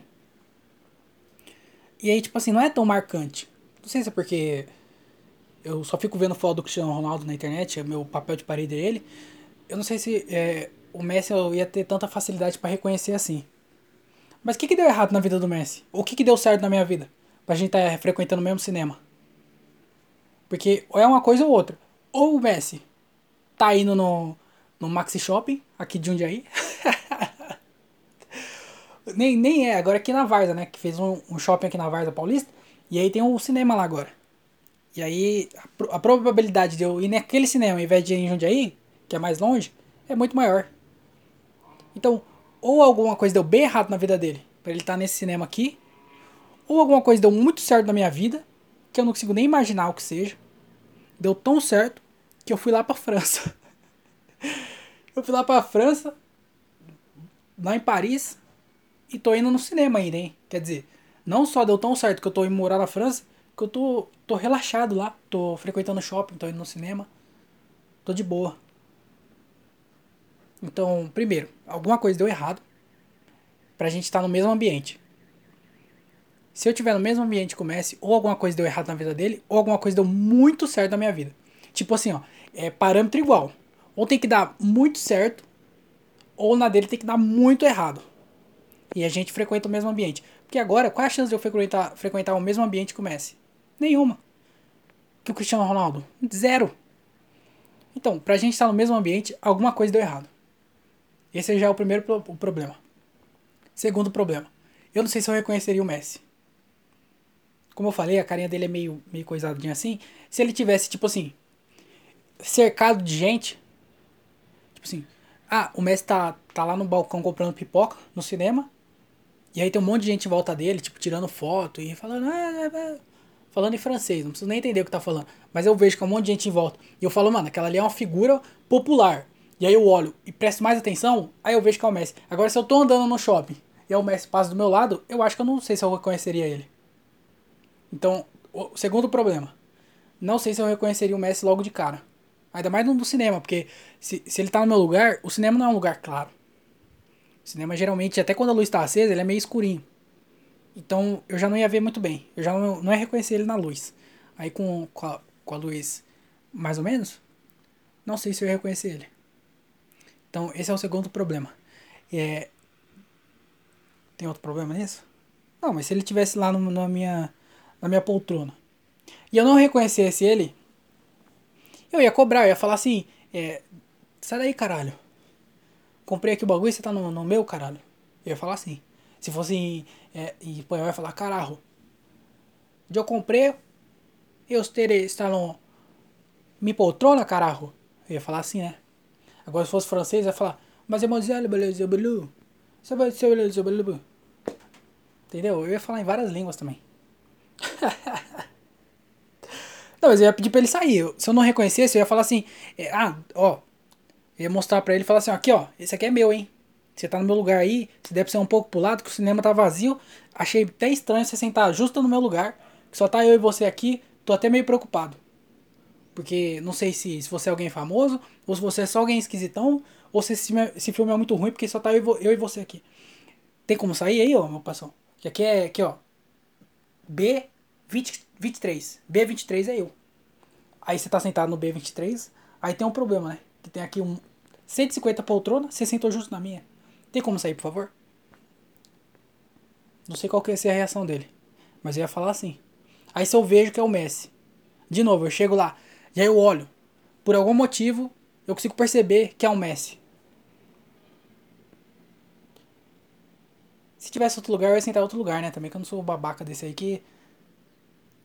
E aí, tipo assim, não é tão marcante. Não sei se é porque eu só fico vendo foto do Cristiano Ronaldo na internet, é meu papel de parede é ele. Eu não sei se é, o Messi ia ter tanta facilidade para reconhecer assim. Mas o que, que deu errado na vida do Messi? O que, que deu certo na minha vida? Pra gente estar tá frequentando o mesmo cinema? Porque ou é uma coisa ou outra. Ou o Messi tá indo no, no Maxi Shopping, aqui de Jundiaí. [LAUGHS] nem, nem é, agora aqui na Varza, né? Que fez um, um shopping aqui na Varza Paulista. E aí tem um cinema lá agora. E aí a, a, probabilidade de eu ir naquele cinema ao invés de ir em Jundiaí, que é mais longe, é muito maior. Então, ou alguma coisa deu bem errado na vida dele, para ele estar tá nesse cinema aqui, ou alguma coisa deu muito certo na minha vida, que eu não consigo nem imaginar o que seja. Deu tão certo que eu fui lá para França. [LAUGHS] eu fui lá para França, lá em Paris, e tô indo no cinema ainda, hein? Quer dizer, não só deu tão certo que eu tô indo morar na França, que eu tô, tô relaxado lá, tô frequentando shopping, tô indo no cinema, tô de boa. Então, primeiro, alguma coisa deu errado pra gente estar tá no mesmo ambiente. Se eu estiver no mesmo ambiente com o Messi, ou alguma coisa deu errado na vida dele, ou alguma coisa deu muito certo na minha vida. Tipo assim, ó, é parâmetro igual. Ou tem que dar muito certo, ou na dele tem que dar muito errado. E a gente frequenta o mesmo ambiente. Porque agora, qual é a chance de eu frequentar, frequentar o mesmo ambiente que o Messi? Nenhuma. Que o Cristiano Ronaldo? Zero. Então, pra gente estar no mesmo ambiente, alguma coisa deu errado. Esse já é o primeiro pro o problema. Segundo problema. Eu não sei se eu reconheceria o Messi. Como eu falei, a carinha dele é meio, meio coisadinha assim. Se ele tivesse, tipo assim, cercado de gente. Tipo assim, ah, o Messi tá, tá lá no balcão comprando pipoca no cinema. E aí tem um monte de gente em volta dele, tipo, tirando foto e falando. Ah, ah, ah, falando em francês, não preciso nem entender o que tá falando. Mas eu vejo que é um monte de gente em volta. E eu falo, mano, aquela ali é uma figura popular. E aí eu olho e presto mais atenção, aí eu vejo que é o Messi. Agora, se eu tô andando no shopping e é o Messi passa do meu lado, eu acho que eu não sei se eu reconheceria ele. Então, o segundo problema. Não sei se eu reconheceria o Messi logo de cara. Ainda mais no cinema, porque se, se ele tá no meu lugar, o cinema não é um lugar claro. O cinema geralmente, até quando a luz está acesa, ele é meio escurinho. Então eu já não ia ver muito bem. Eu já não, não ia reconhecer ele na luz. Aí com, com, a, com a luz mais ou menos, não sei se eu ia reconhecer ele. Então esse é o segundo problema. É... Tem outro problema nisso? Não, mas se ele tivesse lá no, na, minha, na minha poltrona e eu não reconhecesse ele, eu ia cobrar, eu ia falar assim: é, sai daí, caralho comprei aqui o bagulho e você tá no, no meu, caralho. Eu ia falar assim. Se fosse em, é, em eu ia falar caralho. Eu comprei, eu terei, está no mi poltrona, caralho. Eu ia falar assim, né? Agora se fosse francês, ia falar Mademoiselle, beleza, beleza. Entendeu? Eu ia falar em várias línguas também. [LAUGHS] não, mas eu ia pedir pra ele sair. Se eu não reconhecesse, eu ia falar assim: é, Ah, ó, eu ia mostrar para ele e falar assim, aqui ó, esse aqui é meu, hein? Você tá no meu lugar aí, você deve ser um pouco pro lado, que o cinema tá vazio. Achei até estranho você sentar justo no meu lugar, que só tá eu e você aqui, tô até meio preocupado. Porque não sei se, se você é alguém famoso, ou se você é só alguém esquisitão, ou se esse, esse filme é muito ruim, porque só tá eu, eu e você aqui. Tem como sair aí, ó, meu passão? Que aqui é, aqui ó, B23. B23 é eu. Aí você tá sentado no B23, aí tem um problema, né? que tem aqui um 150 poltrona, você sentou justo na minha. Tem como sair, por favor? Não sei qual que ia ser a reação dele. Mas eu ia falar assim. Aí se eu vejo que é o Messi. De novo, eu chego lá. E aí eu olho. Por algum motivo, eu consigo perceber que é o Messi. Se tivesse outro lugar, eu ia sentar em outro lugar, né? Também que eu não sou babaca desse aí que.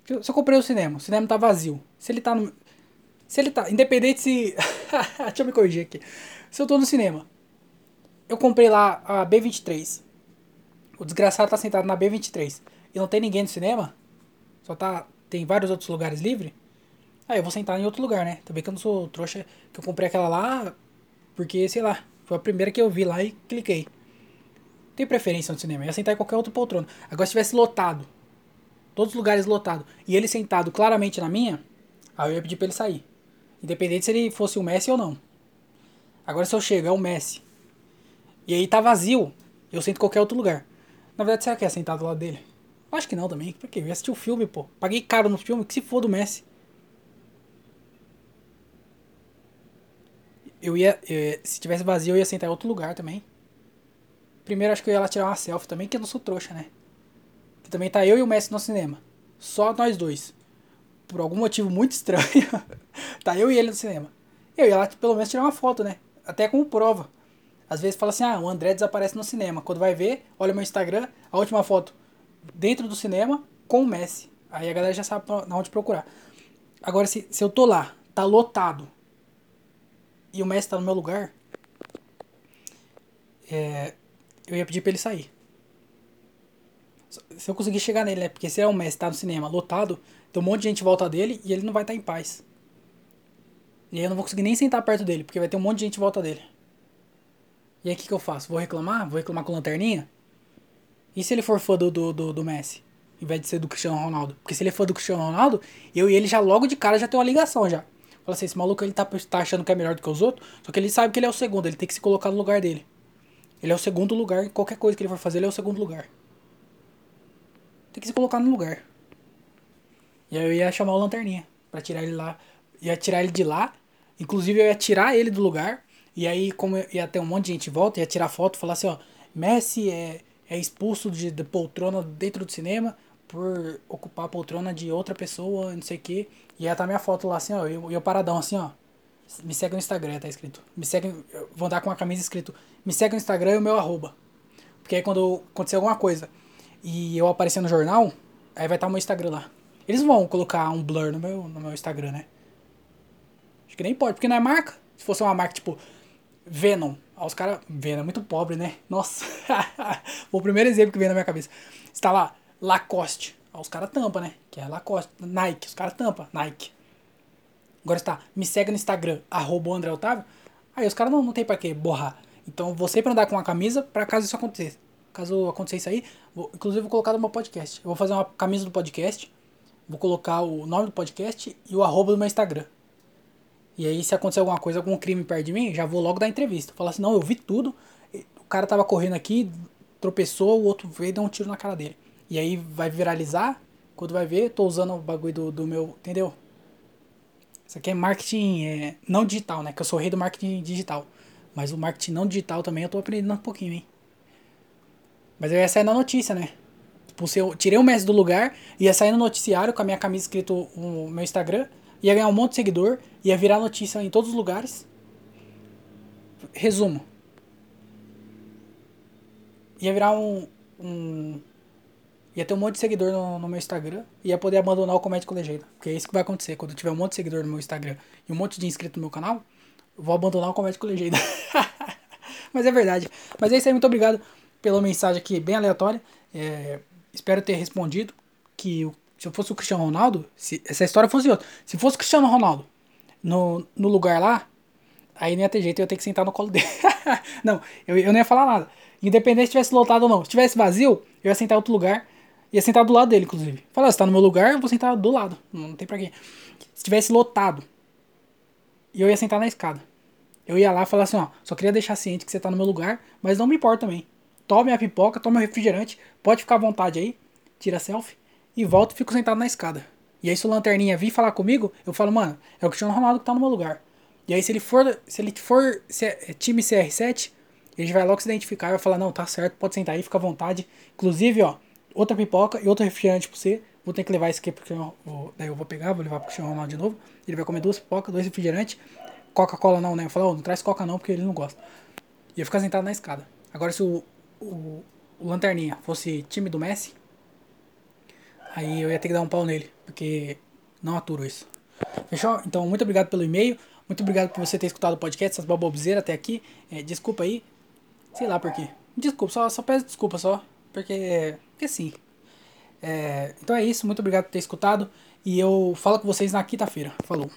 Se eu comprei o cinema, o cinema tá vazio. Se ele tá no. Se ele tá. Independente se. [LAUGHS] Deixa eu me corrigir aqui. Se eu tô no cinema, eu comprei lá a B23. O desgraçado tá sentado na B23 e não tem ninguém no cinema, só tá. Tem vários outros lugares livres. Aí eu vou sentar em outro lugar, né? Também que eu não sou trouxa, que eu comprei aquela lá porque, sei lá, foi a primeira que eu vi lá e cliquei. Tem preferência no cinema, eu ia sentar em qualquer outro poltrona. Agora se tivesse lotado, todos os lugares lotados, e ele sentado claramente na minha, aí eu ia pedir pra ele sair. Independente se ele fosse o Messi ou não. Agora se eu chego, é o Messi. E aí tá vazio, eu sento em qualquer outro lugar. Na verdade, será que é sentado do lado dele? Acho que não também. Por quê? Eu ia assistir o filme, pô. Paguei caro no filme, que se for do Messi. Eu ia. Eu, se tivesse vazio, eu ia sentar em outro lugar também. Primeiro, acho que eu ia lá tirar uma selfie também, que eu não sou trouxa, né? Que também tá eu e o Messi no cinema. Só nós dois. Por algum motivo muito [LAUGHS] estranho. tá eu e ele no cinema. Eu ia lá pelo menos tirar uma foto, né? Até como prova. Às vezes fala assim, ah, o André desaparece no cinema. Quando vai ver, olha meu Instagram, a última foto dentro do cinema com o Messi. Aí a galera já sabe na onde procurar. Agora, se, se eu tô lá, tá lotado, e o Messi tá no meu lugar, é, eu ia pedir pra ele sair. Se eu conseguir chegar nele, né? Porque se é o Messi tá no cinema lotado, tem um monte de gente em volta dele e ele não vai estar tá em paz. E aí eu não vou conseguir nem sentar perto dele, porque vai ter um monte de gente em volta dele. E aí o que, que eu faço? Vou reclamar? Vou reclamar com lanterninha? E se ele for fã do, do, do, do Messi? Em vez de ser do Cristiano Ronaldo? Porque se ele é fã do Cristiano Ronaldo, eu e ele já logo de cara já tem uma ligação já. Fala assim, esse maluco ele tá, tá achando que é melhor do que os outros, só que ele sabe que ele é o segundo, ele tem que se colocar no lugar dele. Ele é o segundo lugar, qualquer coisa que ele for fazer, ele é o segundo lugar. Tem que se colocar no lugar. E aí eu ia chamar o Lanterninha para tirar ele lá. Ia tirar ele de lá. Inclusive eu ia tirar ele do lugar. E aí, como ia ter um monte de gente em volta, ia tirar foto e falar assim, ó, Messi é, é expulso de, de poltrona dentro do cinema por ocupar a poltrona de outra pessoa, não sei o que. E estar tá minha foto lá assim, ó, eu, eu paradão assim, ó. Me segue no Instagram, tá escrito. Me segue, vou andar com uma camisa escrito, me segue no Instagram e o meu arroba. Porque aí quando acontecer alguma coisa e eu aparecer no jornal, aí vai estar tá o meu Instagram lá. Eles vão colocar um blur no meu, no meu Instagram, né? Acho que nem pode, porque não é marca. Se fosse uma marca tipo Venom. Aí os caras. Venom é muito pobre, né? Nossa. [LAUGHS] o primeiro exemplo que vem na minha cabeça. Está lá, Lacoste. Aí os caras tampam, né? Que é Lacoste. Nike, os caras tampam, Nike. Agora está, me segue no Instagram, arroba André Otávio. Aí os caras não, não tem pra que borrar. Então você pra andar com uma camisa, pra caso isso aconteça. Caso aconteça isso aí, vou, inclusive vou colocar no meu podcast. Eu vou fazer uma camisa do podcast, vou colocar o nome do podcast e o arroba do meu Instagram. E aí, se acontecer alguma coisa, algum crime perto de mim, já vou logo dar entrevista. Falar assim, não, eu vi tudo. O cara tava correndo aqui, tropeçou, o outro veio e deu um tiro na cara dele. E aí vai viralizar. Quando vai ver, tô usando o bagulho do, do meu. Entendeu? Isso aqui é marketing é, não digital, né? Que eu sou rei do marketing digital. Mas o marketing não digital também eu tô aprendendo um pouquinho, hein? Mas eu ia sair na notícia, né? Tipo, se eu tirei o mestre do lugar, ia sair no noticiário com a minha camisa escrito o meu Instagram ia ganhar um monte de seguidor, ia virar notícia em todos os lugares. Resumo. Ia virar um. um ia ter um monte de seguidor no, no meu Instagram e ia poder abandonar o Comédia com Legenda. Porque é isso que vai acontecer. Quando eu tiver um monte de seguidor no meu Instagram e um monte de inscrito no meu canal, eu vou abandonar o Comédia com Legenda. [LAUGHS] Mas é verdade. Mas é isso aí, muito obrigado pela mensagem aqui bem aleatória. É, espero ter respondido. Que se eu fosse o Cristiano Ronaldo, se essa história fosse outra, se fosse o Cristiano Ronaldo no, no lugar lá, aí não ia ter jeito, eu ia ter que sentar no colo dele. [LAUGHS] não, eu, eu não ia falar nada. Independente se tivesse lotado ou não. Se tivesse vazio, eu ia sentar em outro lugar. Ia sentar do lado dele, inclusive. Falar, você tá no meu lugar, eu vou sentar do lado. Não, tem pra quê. Se tivesse lotado, eu ia sentar na escada. Eu ia lá e falar assim, ó, só queria deixar ciente que você tá no meu lugar, mas não me importa também. Tome a pipoca, tome o refrigerante, pode ficar à vontade aí, tira selfie e volto e fico sentado na escada. E aí se o Lanterninha vir falar comigo, eu falo, mano, é o Cristiano Ronaldo que tá no meu lugar. E aí se ele for, se ele for se é time CR7, ele vai logo se identificar e vai falar, não, tá certo, pode sentar aí, fica à vontade. Inclusive, ó, outra pipoca e outro refrigerante pra você. Vou ter que levar esse aqui porque daí eu vou pegar, vou levar pro Cristiano Ronaldo de novo. Ele vai comer duas pipocas, dois refrigerantes. Coca-Cola não, né? Eu falo, oh, não traz Coca não, porque ele não gosta. E eu ficar sentado na escada. Agora se o, o, o Lanterninha fosse time do Messi, Aí eu ia ter que dar um pau nele, porque não aturo isso. Fechou? Então, muito obrigado pelo e-mail. Muito obrigado por você ter escutado o podcast, essas babobzeiras até aqui. É, desculpa aí. Sei lá por quê. Desculpa, só, só peço desculpa só. Porque, porque sim. É, então é isso. Muito obrigado por ter escutado. E eu falo com vocês na quinta-feira. Falou.